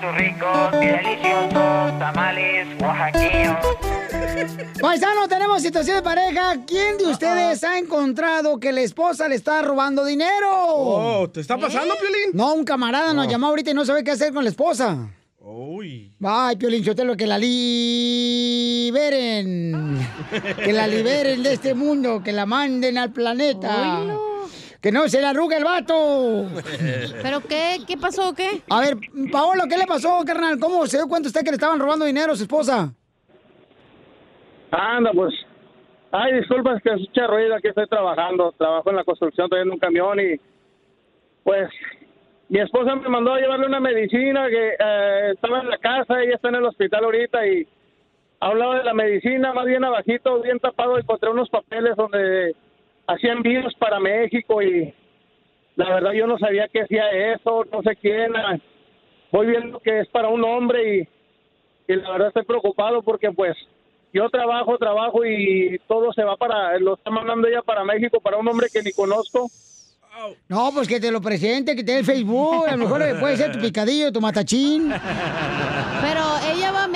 Sus ricos y deliciosos tamales oaxaqueños. (laughs) Paisano, tenemos situación de pareja. ¿Quién de ustedes ha encontrado que la esposa le está robando dinero? Oh, ¿te está pasando, Piolín? No, un camarada nos Oh. llamó ahorita y no sabe qué hacer con la esposa. Uy. Ay, Piolín Sotelo, que la liberen. (laughs) Que la liberen de este mundo, que la manden al planeta. Que no se le arrugue el vato. (laughs) ¿Pero qué? ¿Qué pasó o qué? A ver, Paolo, ¿qué le pasó, carnal? ¿Cómo se dio cuenta usted que le estaban robando dinero a su esposa? Anda, pues. Ay, disculpa, es que es mucha ruido, aquí estoy trabajando. Trabajo en la construcción, trayendo un camión y. Pues. Mi esposa me mandó a llevarle una medicina que eh, estaba en la casa, ella está en el hospital ahorita y. Hablaba de la medicina, más bien abajito, bien tapado, encontré unos papeles donde hacían envíos para México y. La verdad, yo no sabía que hacía eso, no sé quién. ah, Voy viendo que es para un hombre y y la verdad estoy preocupado porque pues yo trabajo, trabajo y todo se va para, lo está mandando ella para México, para un hombre que ni conozco. No, pues que te lo presente, que te dé el Facebook. A lo mejor puede ser tu picadillo, tu matachín. Pero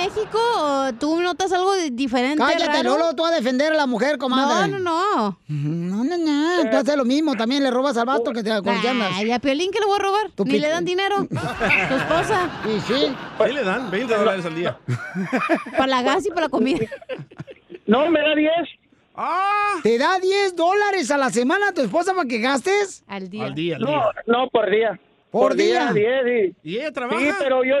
México o tú notas algo di- diferente. Cállate, raro? Lolo, tú a defender a la mujer, comadre. No, no, no. No, no, no. Tú haces lo mismo, también le robas al vato que te andas. Ay, a Piolín que le voy a robar. Tu Ni pic- le dan dinero. (laughs) Tu esposa. Sí, sí. Sí le dan 20 dólares al día. (laughs) Para la gas y para la comida. No, me da 10. ¿Te da 10 dólares a la semana a tu esposa para que gastes? Al día. Al día, al No, día. no, por día. ¿Por día? 10 y... ¿Y ella trabaja? Sí, pero yo,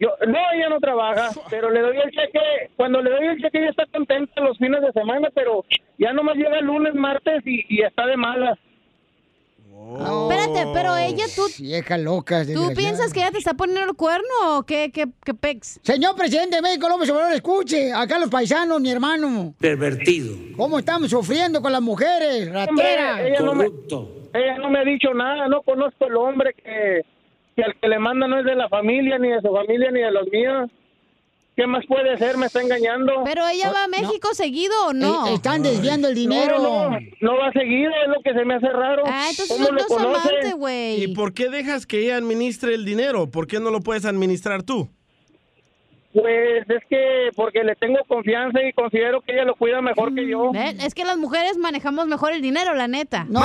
yo, no, ella no trabaja, pero le doy el cheque, cuando le doy el cheque ella está contenta los fines de semana, pero ya nomás llega el lunes, martes y, y está de malas. Espérate, pero ella, tú, Vieja loca. ¿tú piensas que ella te está poniendo el cuerno o qué, qué, qué pex? Señor presidente de México, López Obrador, escuche. Acá los paisanos, mi hermano. Pervertido. ¿Cómo estamos sufriendo con las mujeres? Ratera. Hombre, ella no me- Ella no me ha dicho nada, no conozco el hombre que, que al que le manda no es de la familia, ni de su familia, ni de los míos. ¿Qué más puede ser? Me está engañando. ¿Pero ella va a México seguido o no? Eh, están desviando el dinero. No, no, no va seguido, es lo que se me hace raro. Ah, entonces ¿Cómo no lo conoce? güey. ¿Y por qué dejas que ella administre el dinero? ¿Por qué no lo puedes administrar tú? Pues es que porque le tengo confianza y considero que ella lo cuida mejor que yo. ¿Ven? Es que las mujeres manejamos mejor el dinero, la neta. No.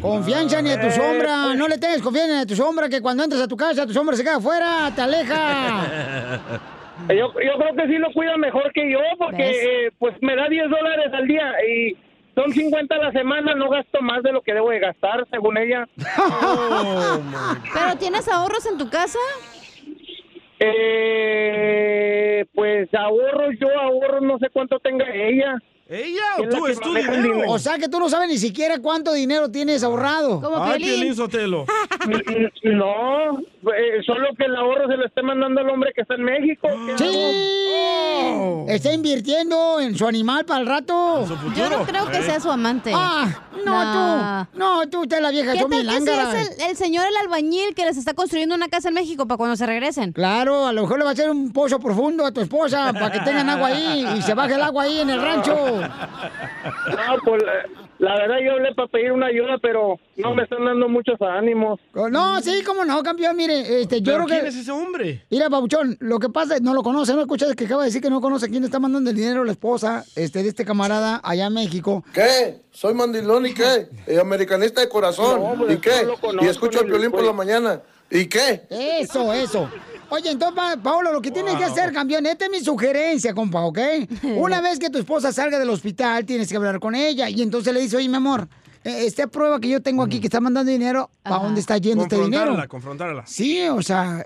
Confianza ni a tu sombra. No le tengas confianza ni a tu sombra que cuando entras a tu casa, tu sombra se queda afuera, te aleja. (laughs) Yo, yo creo que sí lo cuida mejor que yo porque eh, pues me da 10 dólares al día y son 50 a la semana, no gasto más de lo que debo de gastar, según ella. (laughs) ¿Pero tienes ahorros en tu casa? Eh, pues ahorro, yo ahorro, no sé cuánto tenga ella. ¿Ella o tú? Es tu O sea que tú no sabes ni siquiera cuánto dinero tienes ahorrado. Ay, Piolín Sotelo. (laughs) No, eh, solo que el ahorro se lo esté mandando al hombre que está en México. ¿Qué hago? Sí. Está invirtiendo en su animal para el rato. Yo no creo que sea su amante. Ah, no, tú. No, tú, usted la vieja, ¿Qué son tal que si es el, el señor el albañil que les está construyendo una casa en México para cuando se regresen? Claro, a lo mejor le va a hacer un pozo profundo a tu esposa para que tengan agua ahí y se baje el agua ahí en el rancho. No, pues, eh, la verdad yo hablé para pedir una ayuda, pero no me están dando muchos ánimos. Oh, No, sí, cómo no, campeón, mire, este, yo ¿Pero creo que... quién es ese hombre? Mira, Pabuchón, lo que pasa es, no lo conoce, ¿no escuchas que acaba de decir que no conoce quién está mandando el dinero a la esposa este, de este camarada allá en México? ¿Qué? ¿Soy mandilón y qué? Eh, americanista de corazón. No, pues, ¿Y qué? no lo conozco, y escucho el violín por la mañana. ¿Y qué? Eso, eso. Oye, entonces, Pa- Paolo, lo que tienes que hacer, campeón, esta es mi sugerencia, compa, ¿ok? (laughs) Una vez que tu esposa salga del hospital, tienes que hablar con ella. Y entonces le dice, oye, mi amor, eh, esta prueba que yo tengo aquí que está mandando dinero, ¿para dónde está yendo este dinero? Confrontarla, confrontarla. Sí, o sea...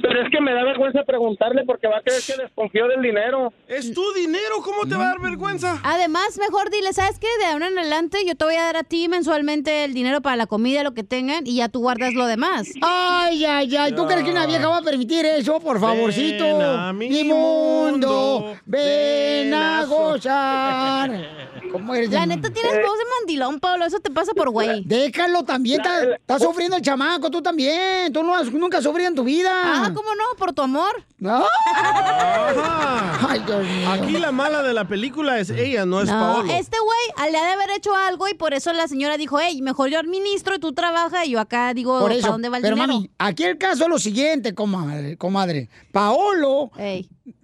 Pero es que me da vergüenza preguntarle porque va a creer que desconfío del dinero. Es tu dinero, ¿cómo te va a dar vergüenza? Además, mejor dile, ¿sabes qué? De ahora en adelante yo te voy a dar a ti mensualmente el dinero para la comida, lo que tengan, y ya tú guardas lo demás. Ay, ay, ay, ¿tú crees que una vieja va a permitir eso? Por favorcito. Ven a mi mundo, ven a gozar. (laughs) (laughs) ¿Cómo eres? La neta tienes voz de mandilón, Pablo, eso te pasa por güey. Déjalo también, está, está sufriendo el chamaco, tú también. Tú no has, nunca has sufrido en tu vida. Ah, ¿cómo no? Por tu amor. No. Ajá. Ay, Dios mío. Aquí la mala de la película es ella, no es No, Paolo. este güey le ha de haber hecho algo y por eso la señora dijo, hey, mejor yo administro y tú trabajas y yo acá digo, Por ¿para eso, dónde va el pero dinero? mami, aquí el caso es lo siguiente, comadre. comadre. Paolo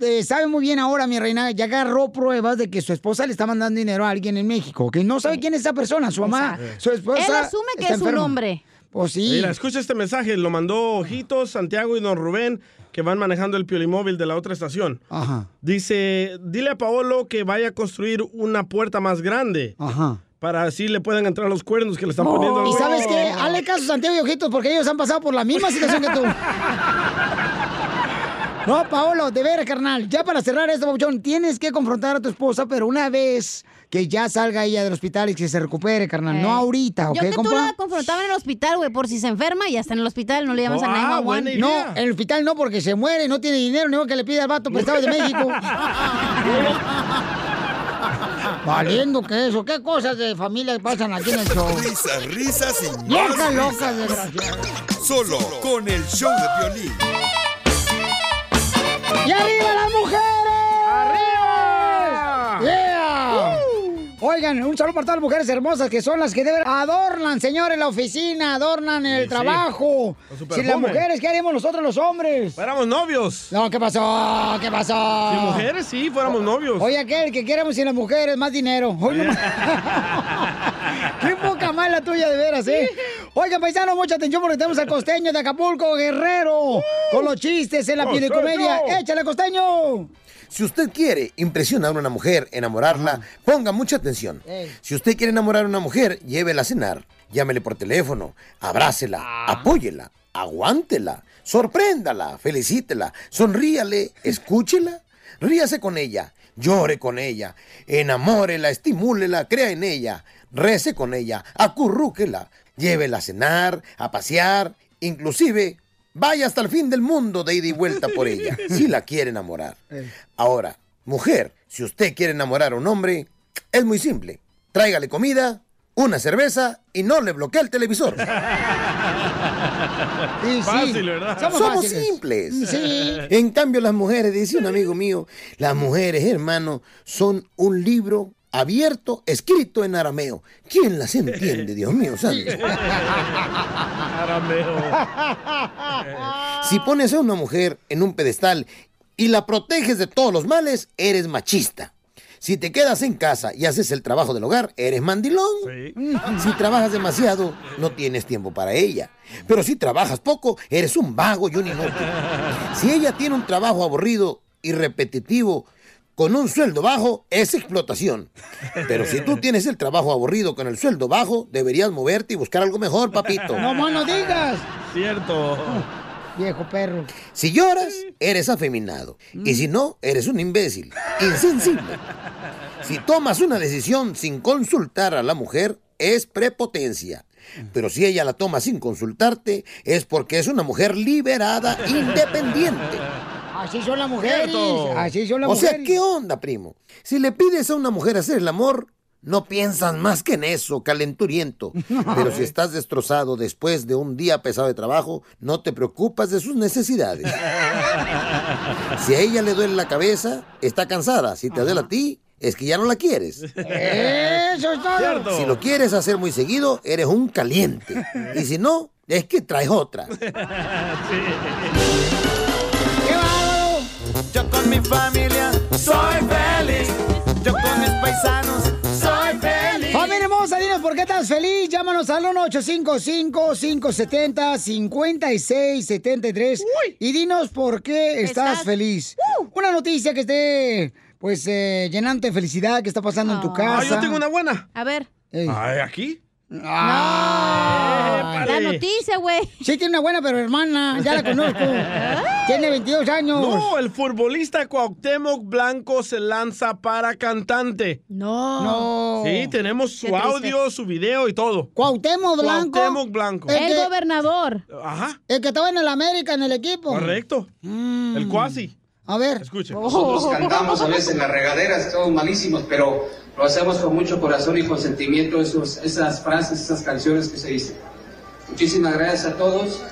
eh, sabe muy bien ahora, mi reina, ya agarró pruebas de que su esposa le está mandando dinero a alguien en México, que no sabe quién es esa persona, su mamá, su esposa. Él asume que es un hombre. Pues sí. Mira, escucha este mensaje, lo mandó Ojitos, Santiago y Don Rubén, que van manejando el piolimóvil de la otra estación. Ajá. Dice, dile a Paolo que vaya a construir una puerta más grande. Ajá. Para así le puedan entrar los cuernos que le están poniendo. al Y sabes qué, hazle caso a Santiago y Ojitos porque ellos han pasado por la misma situación que tú. (laughs) No, Paolo, de veras, carnal. Ya para cerrar esto, Pabuchón, tienes que confrontar a tu esposa, pero una vez que ya salga ella del hospital y que se recupere, carnal. No Eh. ahorita, ¿ok, Yo que tú la confrontaba en el hospital, güey, por si se enferma y hasta en el hospital no le llamas Oh, a ah, 911. No, en el hospital no, porque se muere, no tiene dinero, ni modo que le pide al vato prestado de México. (laughs) Valiendo que eso, qué cosas de familia pasan aquí en el show. Risas, risas y más Vieja loca, risas. desgraciada. Solo con el show de violín. ¡Y arriba las mujeres! ¡Arriba! ¡Yeah! Oigan, un saludo para todas las mujeres hermosas que son las que deben adornan, señores, la oficina, adornan el sí. trabajo. Con su Si las mujeres, ¿qué haríamos nosotros los hombres? Fuéramos novios. No, ¿qué pasó? ¿Qué pasó? Si mujeres, sí, fuéramos novios. Oye, aquel que queremos sin las mujeres, más dinero. No más. (laughs) Qué poca mala tuya, de veras, ¿eh? Oigan, paisano, mucha atención porque tenemos al costeño de Acapulco, Guerrero, con los chistes en la ¡Costeño! comedia. ¡Échale, costeño! Si usted quiere impresionar a una mujer, enamorarla, ponga mucha atención. Si usted quiere enamorar a una mujer, llévela a cenar, llámele por teléfono, abrácela, Ah. apóyela, aguántela, sorpréndala, felicítela, sonríale, (laughs) escúchela, ríase con ella, llore con ella, enamórela, estimúlela, crea en ella, rece con ella, acurrúquela, llévela a cenar, a pasear, inclusive vaya hasta el fin del mundo de ida y vuelta por ella, (laughs) si la quiere enamorar. Ahora, mujer, si usted quiere enamorar a un hombre, es muy simple. Tráigale comida, una cerveza y no le bloquee el televisor. (laughs) Fácil, ¿verdad? Somos, simples. Sí. En cambio, las mujeres, dice un amigo mío, las mujeres, hermano, son un libro abierto, escrito en arameo. ¿Quién las (laughs) entiende, Dios mío santo? (laughs) Si pones a una mujer en un pedestal y la proteges de todos los males, eres machista. Si te quedas en casa y haces el trabajo del hogar, eres mandilón. Si trabajas demasiado, no tienes tiempo para ella. Pero si trabajas poco, eres un vago y un inútil. Si ella tiene un trabajo aburrido y repetitivo, con un sueldo bajo, es explotación. Pero si tú (laughs) tienes el trabajo aburrido con el sueldo bajo, deberías moverte y buscar algo mejor, papito. No no digas. Cierto. Viejo perro. Si lloras, eres afeminado. Y si no, eres un imbécil, insensible. Si tomas una decisión sin consultar a la mujer, es prepotencia. Pero si ella la toma sin consultarte, es porque es una mujer liberada, independiente. Así son las mujeres. Así son las O sea, mujeres. ¿qué onda, primo? Si le pides a una mujer hacer el amor, no piensas más que en eso, calenturiento. (laughs) Pero si estás destrozado después de un día pesado de trabajo, no te preocupas de sus necesidades. Si a ella le duele la cabeza, está cansada. Si te duele a ti, es que ya no la quieres. Eso es todo. Si lo quieres hacer muy seguido, eres un caliente. Y si no, es que traes otra. (laughs) Yo con mi familia soy feliz. Yo con mis paisanos soy feliz. Familia hermosa, dinos por qué estás feliz. Llámanos al 1-855-570-5673 y dinos por qué estás, Estás- feliz. Una noticia que esté, pues, eh, llenante de felicidad que está pasando en tu casa. Ah, yo tengo una buena. A ver. Ey. Ay, ¿Aquí? Ah, La noticia, güey. Sí, tiene una buena, pero hermana, ya la conozco. (laughs) tiene 22 años. No, el futbolista Cuauhtémoc Blanco se lanza para cantante. No. No. Sí, tenemos su audio, su video y todo. Cuauhtémoc Blanco. Cuauhtémoc Blanco. El que- gobernador. Ajá, El que estaba en el América, en el equipo. correcto. El cuasi. A ver. Escuche. Nosotros cantamos a veces en las regaderas, todos malísimos, pero lo hacemos con mucho corazón y con sentimiento, esos, esas frases, esas canciones que se dicen. Muchísimas gracias a todos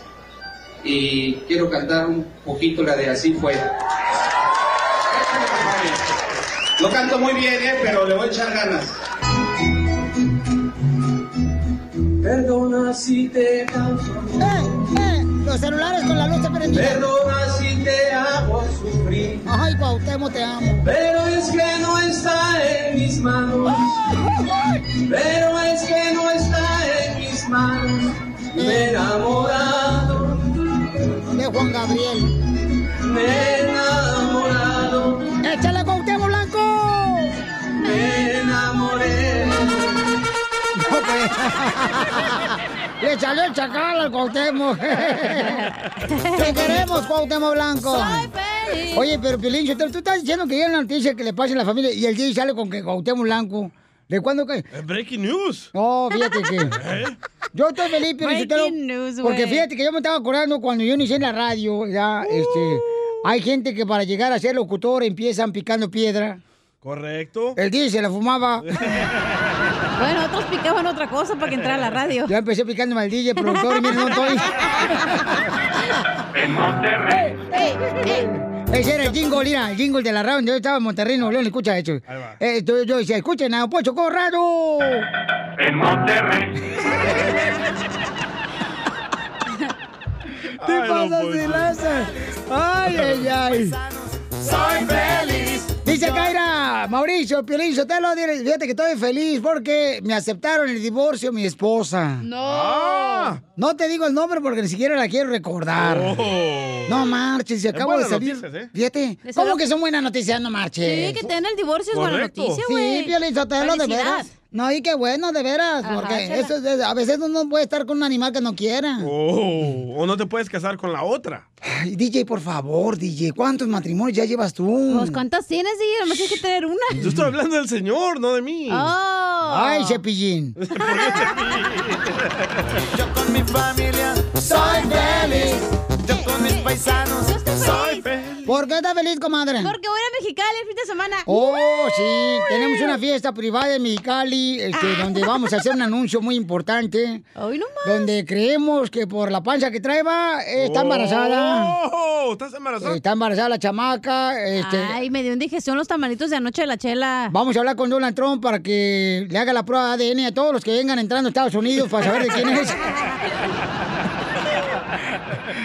y quiero cantar un poquito la de Así fue. Lo canto muy bien, ¿eh? pero le voy a echar ganas. Perdona si te causo Eh, eh, los celulares con la luz prendida. Perdona si te hago sufrir. Ay, Cuauhtémoc, te amo. Pero es que no está en mis manos. Pero es que no está en mis manos. Me he enamorado, De Juan Gabriel. me he enamorado, ¡Échale, Cuauhtémoc Blanco! me enamoré. (laughs) (laughs) Le salió el chacal al Cuauhtémoc. (laughs) Te queremos, Cuauhtémoc Blanco. Soy feliz. Oye, pero Piolín, tú estás diciendo que ya una noticia que le pase a la familia y el día sale con que Cuauhtémoc Blanco. ¿De cuándo que? Eh, Breaking news. No, fíjate que. (laughs) Yo estoy feliz, Sotelo, Breaking news, Porque fíjate que yo me estaba acordando cuando yo inicié en la radio, ya, este. Hay gente que para llegar a ser locutor empiezan picando piedra. Correcto. El día se la fumaba. (laughs) Bueno, otros picaban otra cosa para que entrara a la radio. Ya empecé picando al DJ, productor, y mira, no estoy. En Monterrey. Ese era el jingle, mira, el jingle de la radio yo estaba en Monterrey, Nuevo León, escucha esto. Eh, yo, yo decía, escuchen a Pocho Corrado. En Monterrey. Te Ay, pasas de. Ay, ay, ay. Soy feliz. Dice Kaira, Mauricio, Piolín, Sotelo, dile, fíjate que estoy feliz porque me aceptaron el divorcio mi esposa. No. No te digo el nombre porque ni siquiera la quiero recordar. Oh. No marches, se Es acabo de salir. noticias, ¿eh? Fíjate, ¿cómo que son buenas noticias? No marches. Sí, que te den el divorcio es buena Correcto. noticia, güey. Sí, Piolín Sotelo, de Felicidad. veras. No, y qué bueno, de veras, Ajá, porque eso es- a veces uno puede estar con un animal que no quiera. Oh, o no te puedes casar con la otra. Ay, DJ, por favor, DJ, ¿cuántos matrimonios ya llevas tú? Pues, ¿cuántas tienes, DJ? Nomás tienes que tener una. Yo estoy hablando del señor, no de mí. Oh. Ay, cepillín. (laughs) Yo con mi familia soy feliz. Yo con mis paisanos soy feliz. ¿Por qué estás feliz, comadre? Porque voy a Mexicali el fin de semana. Oh, sí, tenemos una fiesta privada en Mexicali, este, donde vamos a hacer un anuncio muy importante. Hoy no más. Donde creemos que por la panza que trae va, eh, está embarazada. Oh, ¿estás embarazada? Está embarazada la chamaca. Este, Ay, me dio indigestión los tamalitos de anoche de la chela. Vamos a hablar con Donald Trump para que le haga la prueba de ADN a todos los que vengan entrando a Estados Unidos para saber de quién es. (laughs)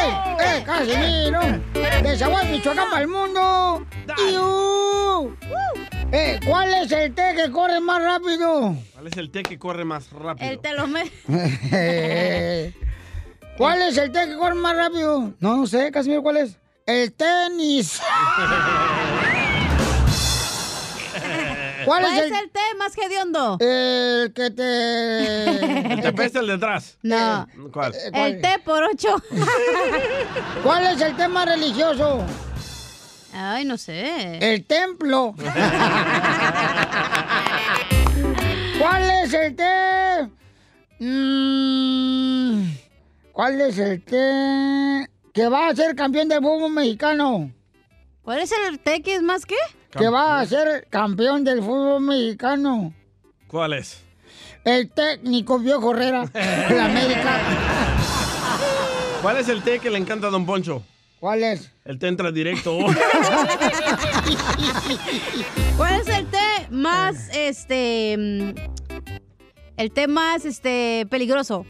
¡Eh, eh, Casimiro! ¡De Zaguay, Michoacán para el mundo! ¡Iu! Eh, ¿cuál es el té que corre más rápido? ¿Cuál es el té que corre más rápido? El telome. (laughs) ¿Cuál es el té que corre más rápido? No, no sé, Casimiro, ¿cuál es? El tenis. (laughs) ¿Cuál es el- el té más hediondo? El que te... (laughs) El te pesta el detrás. No. ¿Cuál? El té por ocho. (laughs) ¿Cuál es el tema religioso? Ay, no sé. El templo. (laughs) ¿Cuál es el té? Mm, ¿Cuál es el té que va a ser campeón del fútbol mexicano? ¿Cuál es el té que es más qué? Que va a ser campeón del fútbol mexicano. ¿Cuál es? El técnico Viejo Herrera (laughs) de la América. ¿Cuál es el té que le encanta a Don Poncho? ¿Cuál es? El té entra directo. (laughs) ¿Cuál es el té más, este, el té más, este, peligroso?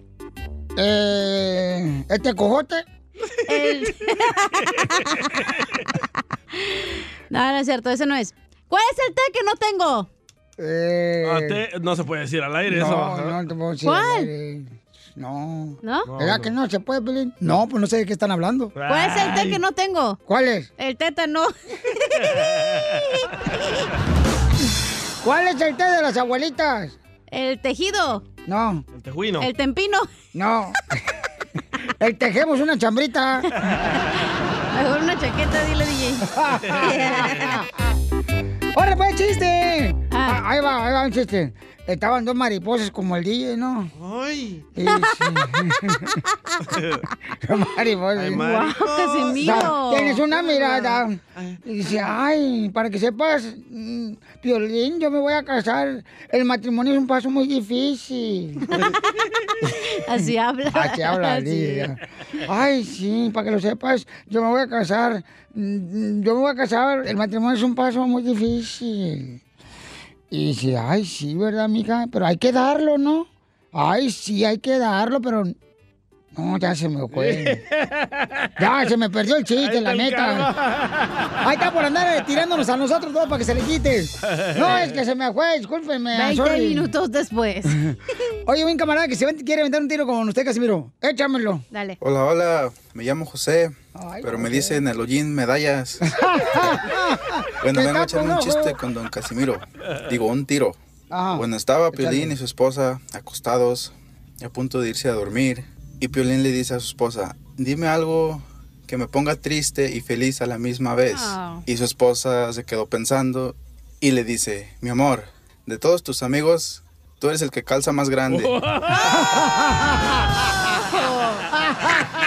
Eh, ¿Este cojote? El... (laughs) no, no es cierto, ese no es. ¿Cuál es el té que no tengo? Ah, té no se puede decir al aire eso. No, no te puedo decir. ¿Cuál? al aire. No. ¿No? ¿Verdad que no se puede, Pelín? No, pues no sé de qué están hablando. ¿Cuál es el té que no tengo? ¿Cuál es? El tétano. (laughs) ¿Cuál es el té de las abuelitas? El tejido. No. El tejuino. El tempino. No. (laughs) (laughs) el tejemos una chambrita. Mejor una chaqueta, dile DJ. (laughs) ¡Órale, pues, chiste! Ah, ahí va, ahí va un chiste. Estaban dos mariposas como el DJ, ¿no? ¡Ay! Y, sí. (laughs) mariposas. Guau, Casimiro. O sea, Tienes una mirada. Y dice, ay, para que sepas, mm, Piolín, yo me voy a casar. El matrimonio es un paso muy difícil. (laughs) Así habla. Así habla el Sí. DJ. Ay, sí, para que lo sepas, yo me voy a casar. Mm, Yo me voy a casar. El matrimonio es un paso muy difícil. Y dice, ay, sí, ¿verdad, mija? Pero hay que darlo, ¿no? Ay, sí, hay que darlo, pero... No, ya se me fue. Ya, se me perdió el chiste, Ahí la neta. Ahí está por andar tirándonos a nosotros dos para que se le quite. No, es que se me fue, discúlpeme. I'm 20 sorry. minutos después. (laughs) Oye, un camarada que se quiere aventar un tiro con usted, Casimiro. Échamelo. Dale. Hola, hola, me llamo José, pero me dicen el hollín medallas. (laughs) Bueno, vengo a echarme un chiste con don Casimiro. Digo, un tiro. Ajá. Bueno, estaba Piolín y su esposa acostados, a punto de irse a dormir. Y Piolín le dice a su esposa, dime algo que me ponga triste y feliz a la misma vez. Y su esposa se quedó pensando y le dice, mi amor, de todos tus amigos, tú eres el que calza más grande. (laughs) (laughs) (laughs)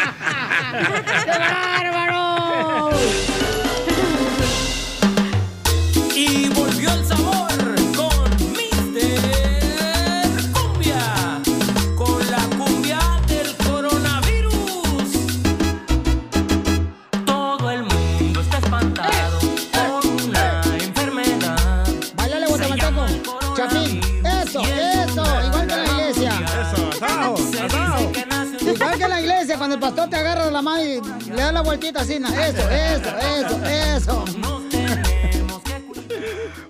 la vueltita así. ¿no? Eso, eso, eso, eso.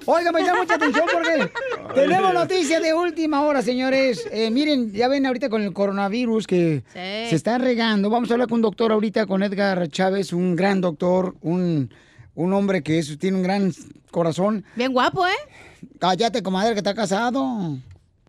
Oiga, me da mucha atención porque (laughs) tenemos noticias de última hora, señores. Eh, miren, ya ven ahorita con el coronavirus que se está regando. Vamos a hablar con un doctor ahorita, con Edgar Chávez, un gran doctor, un, un hombre que es- tiene un gran corazón. Bien guapo, ¿eh? Cállate, comadre, que está casado.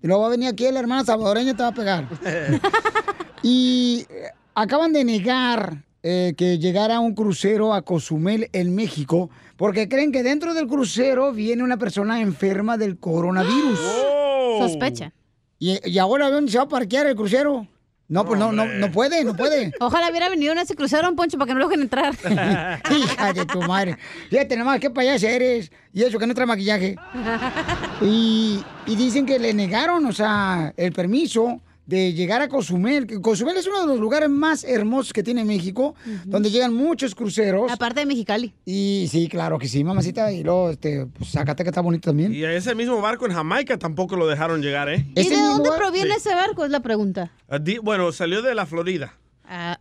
Y luego va a venir aquí la hermana salvadoreña y te va a pegar. (laughs) y eh, acaban de negar eh, que llegara un crucero a Cozumel en México porque creen que dentro del crucero viene una persona enferma del coronavirus. (gasps) Sospecha. ¿Y, y ahora dónde se va a parquear el crucero? No, pues no, no, no puede, no puede. (laughs) Ojalá hubiera venido en ese crucero, un poncho, para que no lo dejen entrar. (laughs) Hija de tu madre. Fíjate nomás, qué payasa eres. Y eso que no trae maquillaje. (laughs) Y, y dicen que le negaron, o sea, el permiso de llegar a Cozumel. que Cozumel es uno de los lugares más hermosos que tiene México, donde llegan muchos cruceros. Aparte de Mexicali. Y sí, claro que sí, mamacita. Y luego, este, pues Zacatecas está bonito también. Y a ese mismo barco en Jamaica tampoco lo dejaron llegar, ¿eh? ¿Y de dónde proviene Sí. ese barco? Es la pregunta. Ah, di- Bueno, salió de la Florida. Ah.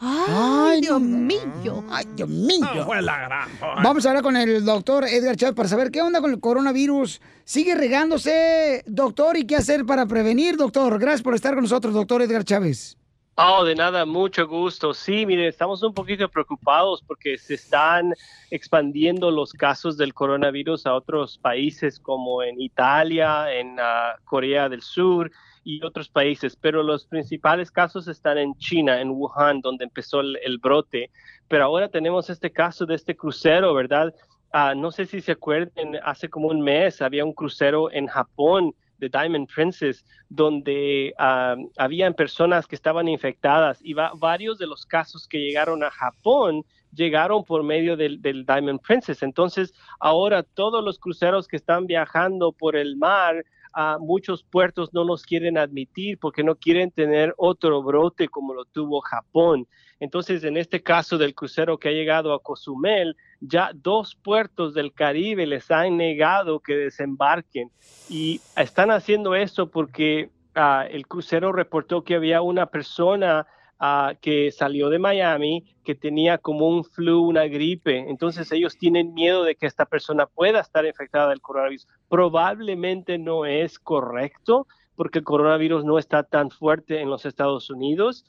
Ay, Dios mío. Ay, Dios mío. Fue la gran. Vamos a hablar con el doctor Edgar Chávez para saber qué onda con el coronavirus. ¿Sigue regándose, doctor? ¿Y qué hacer para prevenir, doctor? Gracias por estar con nosotros, doctor Edgar Chávez. Oh, de nada, mucho gusto. Sí, miren, estamos un poquito preocupados porque se están expandiendo los casos del coronavirus a otros países como en Italia, en ah, Corea del Sur y otros países, pero los principales casos están en China, en Wuhan, donde empezó el, el brote. Pero ahora tenemos este caso de este crucero, ¿verdad? Ah, no sé si se acuerdan, hace como un mes había un crucero en Japón de Diamond Princess, donde ah, habían personas que estaban infectadas y va- varios de los casos que llegaron a Japón llegaron por medio del, del Diamond Princess. Entonces, ahora todos los cruceros que están viajando por el mar, a muchos puertos no los quieren admitir porque no quieren tener otro brote como lo tuvo Japón. Entonces, en este caso del crucero que ha llegado a Cozumel, ya dos puertos del Caribe les han negado que desembarquen y están haciendo esto porque ah, el crucero reportó que había una persona ah, que salió de Miami que tenía como un flu, una gripe. Entonces ellos tienen miedo de que esta persona pueda estar infectada del coronavirus. Probablemente no es correcto porque el coronavirus no está tan fuerte en los Estados Unidos.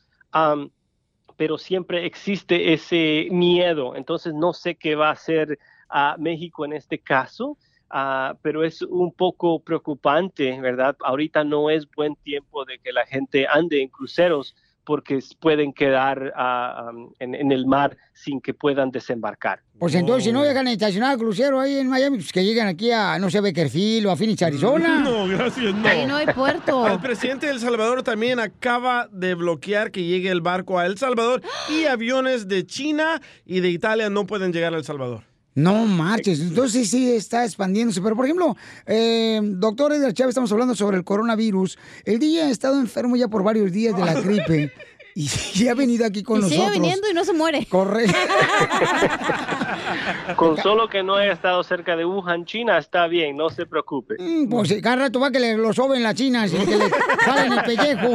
Pero siempre existe ese miedo. Entonces no sé qué va a hacer a México en este caso, ah, pero es un poco preocupante, ¿verdad? Ahorita no es buen tiempo de que la gente ande en cruceros porque pueden quedar am, en, en el mar sin que puedan desembarcar. Pues entonces, si no dejan estacionar el crucero ahí en Miami, pues que lleguen aquí a, no sé, Beckerfield o a Phoenix, Arizona. (laughs) No, gracias, no. Ahí no hay puerto. (laughs) El presidente de El Salvador también acaba de bloquear que llegue el barco a El Salvador y aviones de China y de Italia no pueden llegar a El Salvador. No marches, entonces sí está expandiéndose. Pero, por ejemplo, eh, doctor Edgar Chávez, estamos hablando sobre el coronavirus. El día ha estado enfermo ya por varios días de la (laughs) gripe y, y ha venido aquí con y nosotros. sigue viniendo y no se muere. Correcto. (laughs) Con solo que no haya estado cerca de Wuhan, China, está bien, no se preocupe. Pues eh, cada rato va que le lo soben la China, que le (laughs) jalen el pellejo.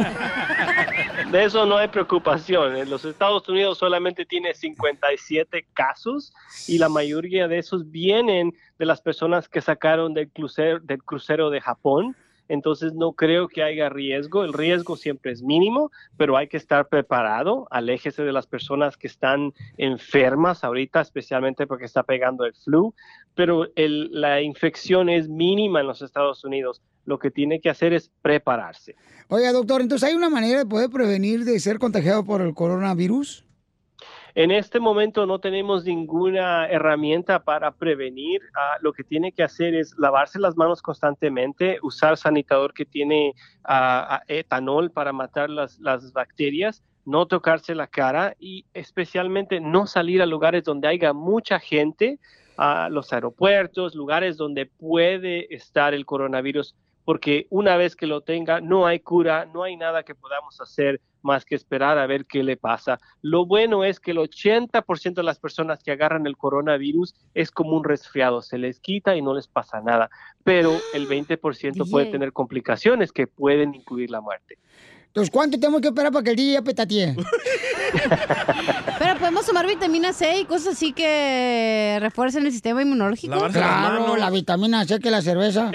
De eso no hay preocupación. En los Estados Unidos solamente tiene 57 casos y la mayoría de esos vienen de las personas que sacaron del crucero, del crucero de Japón. Entonces no creo que haya riesgo. El riesgo siempre es mínimo, pero hay que estar preparado. Aléjese de las personas que están enfermas ahorita, especialmente porque está pegando el flu. Pero la infección es mínima en los Estados Unidos. Lo que tiene que hacer es prepararse. Oiga, doctor, entonces hay una manera de poder prevenir de ser contagiado por el coronavirus. En este momento no tenemos ninguna herramienta para prevenir. Ah, lo que tiene que hacer es lavarse las manos constantemente, usar sanitador que tiene ah, ah, etanol para matar las, las bacterias, no tocarse la cara y especialmente no salir a lugares donde haya mucha gente, a los aeropuertos, lugares donde puede estar el coronavirus, porque una vez que lo tenga, no hay cura, no hay nada que podamos hacer más que esperar a ver qué le pasa. Lo bueno es que el 80% de las personas que agarran el coronavirus es como un resfriado, se les quita y no les pasa nada, pero el 20% puede DJ. tener complicaciones que pueden incluir la muerte. Entonces, ¿cuánto tenemos que esperar para que el día petatee? (laughs) Podemos tomar vitamina C y cosas así que refuercen el sistema inmunológico. Claro, la vitamina C que la cerveza.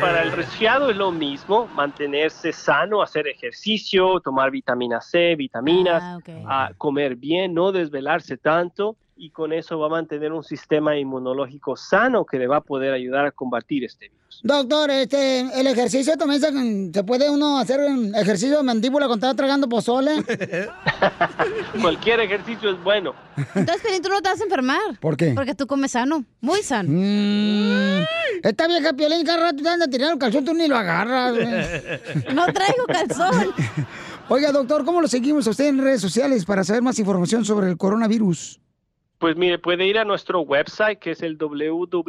Para el resfriado es lo mismo, mantenerse sano, hacer ejercicio, tomar vitamina C, vitaminas, ah, comer bien, no desvelarse tanto y con eso va a mantener un sistema inmunológico sano que le va a poder ayudar a combatir este virus. Doctor, este, el ejercicio también se, se puede uno hacer un ejercicio de mandíbula cuando está tragando pozole. (laughs) Cualquier ejercicio es bueno. Entonces, Pelín, tú no te vas a enfermar. ¿Por qué? Porque tú comes sano, muy sano. Mm, esta vieja piolín cada rato te anda tirando el calzón, tú ni lo agarras. (laughs) No traigo calzón. (laughs) Oiga, doctor, ¿cómo lo seguimos a usted en redes sociales para saber más información sobre el coronavirus? Pues mire, puede ir a nuestro website que es el www.uchcla.org,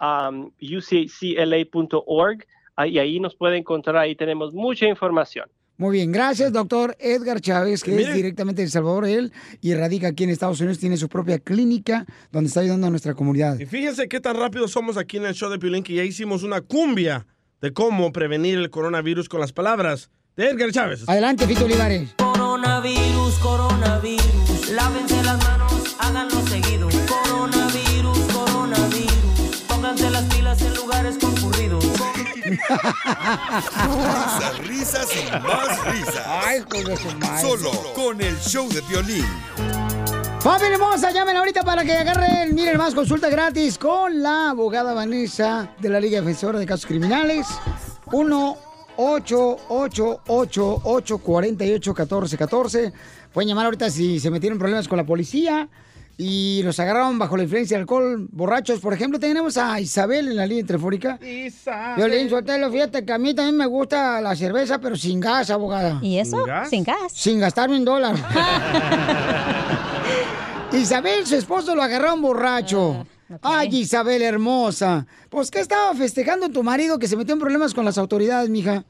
um, uccla.org, ah, y ahí nos puede encontrar, ahí tenemos mucha información. Muy bien, gracias, doctor Edgar Chávez, que es Mire. directamente de El Salvador, él, y radica aquí en Estados Unidos, tiene su propia clínica donde está ayudando a nuestra comunidad. Y fíjense qué tan rápido somos aquí en el show de Piolín que ya hicimos una cumbia de cómo prevenir el coronavirus con las palabras de Edgar Chávez. Adelante, Fito Olivares. Coronavirus, coronavirus, lávense las manos, háganlo seguido. Coronavirus, coronavirus, pónganse las pilas en lugares concurridos. Risas, risas y más risas. Ay, con madre. Solo con el show de violín. Familia hermosa, llamen ahorita para que agarren, miren más consulta gratis con la abogada Vanessa de la Liga Defensora de Casos Criminales. 1 888 848 1414 Pueden llamar ahorita si se metieron problemas con la policía y los agarraron bajo la influencia de alcohol, borrachos. Por ejemplo, tenemos a Isabel en la línea telefónica. Yo le fíjate que a mí también me gusta la cerveza, pero sin gas, abogada. ¿Y eso? ¿Sin gas? ¿Sin gas? Sin gastarme un dólar. (laughs) Isabel, su esposo lo agarraron borracho. Ay, Isabel hermosa. Pues, ¿qué estaba festejando tu marido que se metió en problemas con las autoridades, mija?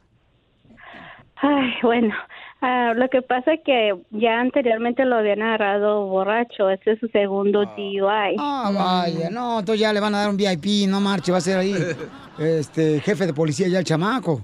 Ay, bueno, ah, lo que pasa es que ya anteriormente lo habían agarrado borracho. Este es su segundo DUI. Ah, vaya, no, entonces ya le van a dar un VIP, no marche, va a ser ahí (laughs) este jefe de policía ya el chamaco.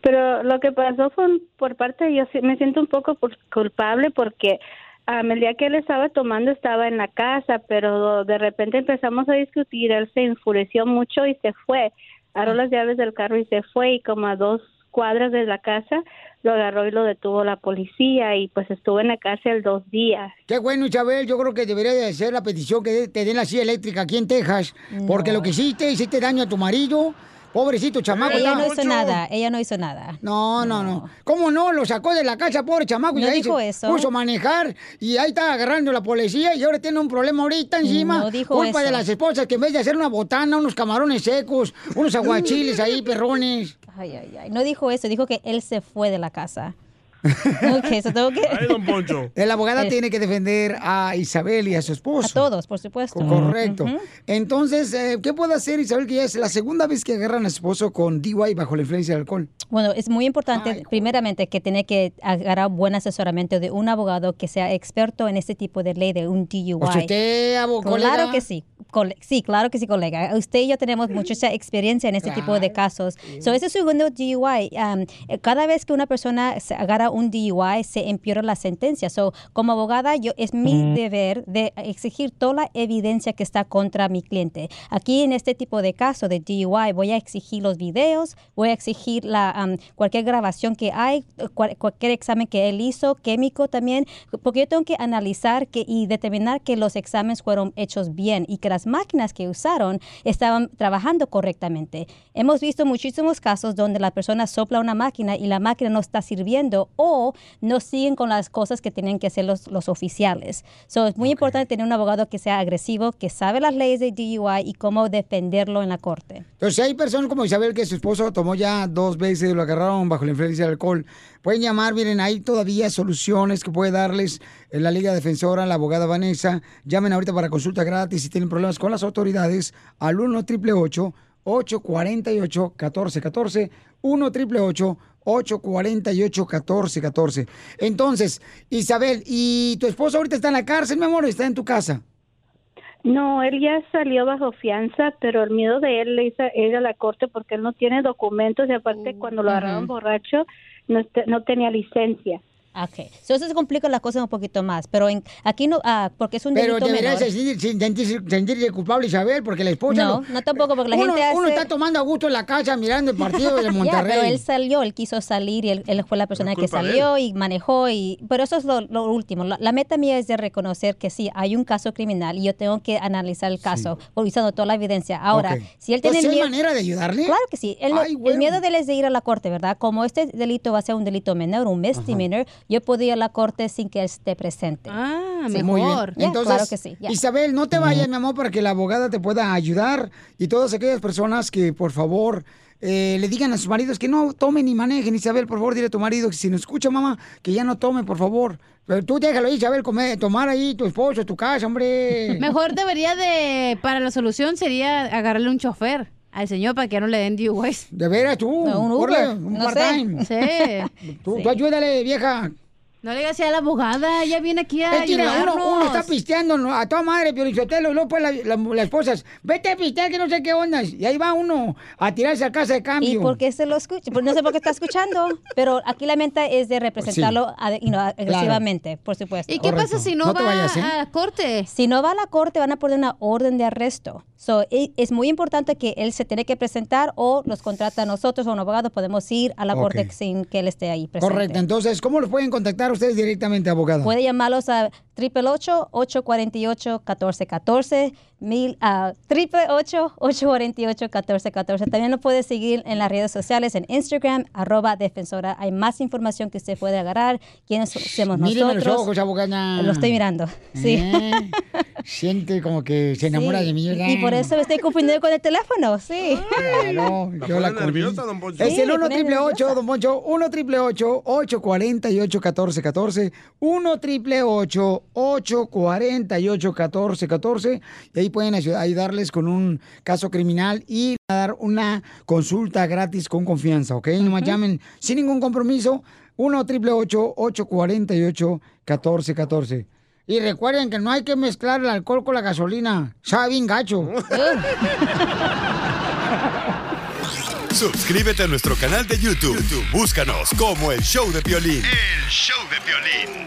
Pero lo que pasó fue por parte de yo me siento un poco por- culpable porque am, el día que él estaba tomando estaba en la casa, pero de repente empezamos a discutir, él se enfureció mucho y se fue, agarró las llaves del carro y se fue y como a dos cuadras de la casa lo agarró y lo detuvo la policía y pues estuvo en la cárcel dos días. Qué bueno, Isabel, yo creo que debería de ser la petición que te den la silla eléctrica aquí en Texas, porque lo que hiciste, hiciste daño a tu marido. Pobrecito chamaco. Ella no hizo nada, ella no hizo nada. No, no, no. ¿Cómo no? Lo sacó de la casa, pobre chamaco. y No ahí dijo se eso. puso a manejar y ahí está agarrando la policía y ahora tiene un problema ahorita encima. No dijo Culpa eso. de las esposas que en vez de hacer una botana, unos camarones secos, unos (laughs) aguachiles ahí, perrones. Ay, ay, ay. No dijo eso, dijo que él se fue de la casa. (laughs) ok, eso tengo que... Ay, don Poncho. La abogada Eh, tiene que defender a Isabel y a su esposo. A todos, por supuesto. Correcto. Ujú. Entonces, eh, ¿qué puede hacer Isabel que ya es la segunda vez que agarran a su esposo con DUI bajo la influencia del alcohol? Bueno, es muy importante, primeramente, que tiene que agarrar buen asesoramiento de un abogado que sea experto en este tipo de ley de un DUI. O sea, usted, abo- Claro que sí. Cole- sí, claro que sí, colega. Usted y yo tenemos mucha experiencia en este tipo de casos. So, ese segundo DUI, um, eh, cada vez que una persona se agarra un DUI, se empeora la sentencia. So, como abogada, yo es mi deber de exigir toda la evidencia que está contra mi cliente. Aquí en este tipo de caso de DUI, voy a exigir los videos, voy a exigir la, um, cualquier grabación que hay, cual- cualquier examen que él hizo, químico también, porque yo tengo que analizar que, y determinar que los exámenes fueron hechos bien y que las máquinas que usaron estaban trabajando correctamente. Hemos visto muchísimos casos donde la persona sopla una máquina y la máquina no está sirviendo o no siguen con las cosas que tienen que hacer los, los oficiales. So, es muy importante tener un abogado que sea agresivo, que sabe las leyes de DUI y cómo defenderlo en la corte. Entonces, si hay personas como Isabel que su esposo tomó ya dos veces, lo agarraron bajo la influencia del alcohol, pueden llamar, miren, hay todavía soluciones que puede darles en la Liga Defensora, la abogada Vanessa. Llamen ahorita para consulta gratis si tienen problemas con las autoridades al 1 888 848 1414 1 888 848 1414 Entonces, Isabel, ¿y tu esposo ahorita está en la cárcel, mi amor, o está en tu casa? No, él ya salió bajo fianza, pero el miedo de él le hizo ir a la corte porque él no tiene documentos y aparte cuando lo agarraron borracho no, no tenía licencia. Ok, so, eso se complica las cosas un poquito más, pero en, aquí no, ah, porque es un Pero delito deberías menor. sentir- sentirse, sentirse culpable, Isabel, porque la esposa... No, lo- no tampoco, porque la uno, gente hace- Uno está tomando a gusto en la casa mirando el (laughs) partido de Monterrey. pero él salió, él quiso salir y él, él fue la persona que salió y manejó y pero eso es lo, lo último. La, la meta mía es de reconocer que sí hay un caso criminal y yo tengo que analizar el caso usando toda la evidencia. Ahora, si él tiene Entonces, ¿hay miedo, manera de ayudarle? Claro que sí. Él no- Ay, El miedo de él es de ir a la corte, ¿verdad? Como este delito va a ser un delito menor, un misdemeanor, yo puedo ir a la corte sin que él esté presente. Ah, Sí, muy bien. Ya, Entonces, claro que sí. Isabel, no te vayas, mi amor, para que la abogada te pueda ayudar. Y todas aquellas personas que, por favor, eh, le digan a sus maridos que no tomen ni manejen. Isabel, por favor, dile a tu marido que si no escucha, mamá, que ya no tome, por favor. Pero tú déjalo ahí, Isabel, comer, tomar ahí tu esposo, tu casa, hombre. Mejor debería de, para la solución sería agarrarle un chofer al señor para que ya no le den DUIs. De veras, tú. No, un Uber, un no part-time. Sí. Tú, tú ayúdale, vieja. No le digas a la abogada, ella viene aquí a Es uno, uno está pisteando ¿no? a toda madre, Piolichotelo, y luego pues la, la, la esposa, es, vete a pistear que no sé qué onda. Y ahí va uno a tirarse a casa de cambio. ¿Y por qué se lo escucha? Pues no sé por qué está escuchando, pero aquí la meta es de representarlo you know, agresivamente, por supuesto. ¿Y qué Correcto. pasa si no No va vayas, ¿eh? a corte? Si no va a la corte, van a poner una orden de arresto. So, e- es muy importante que él se tiene que presentar o los contrata a nosotros o un abogado, podemos ir a la corte sin que él esté ahí presente. Correcto, entonces, ¿cómo los pueden contactar marcar ustedes directamente, abogada? Puede llamarlos a 888-848-1414, mil a 888-848-1414. También nos puede seguir en las redes sociales, en Instagram, arroba defensora. Hay más información que usted puede agarrar, quiénes somos nosotros. los ojos, abogada. Lo estoy mirando, sí. Eh, (laughs) Siente como que se enamora Sí, de mí. ¿verdad? Y por eso me estoy confundiendo con el teléfono, sí. Claro, yo la nerviosa, don. Poncho. Es el Sí, 1 pone triple 8, nerviosa. don Poncho, 1 triple 8 848 1414 1 triple 8 848 1414 y ahí pueden ayu- ayudarles con un caso criminal y a dar una consulta gratis con confianza, ¿ok? Nomás llamen sin ningún compromiso 1 triple 8 848 1414 y recuerden que no hay que mezclar el alcohol con la gasolina. Sabe bien gacho. (laughs) Suscríbete a nuestro canal de YouTube. YouTube, Búscanos como el show de violín. El show de violín.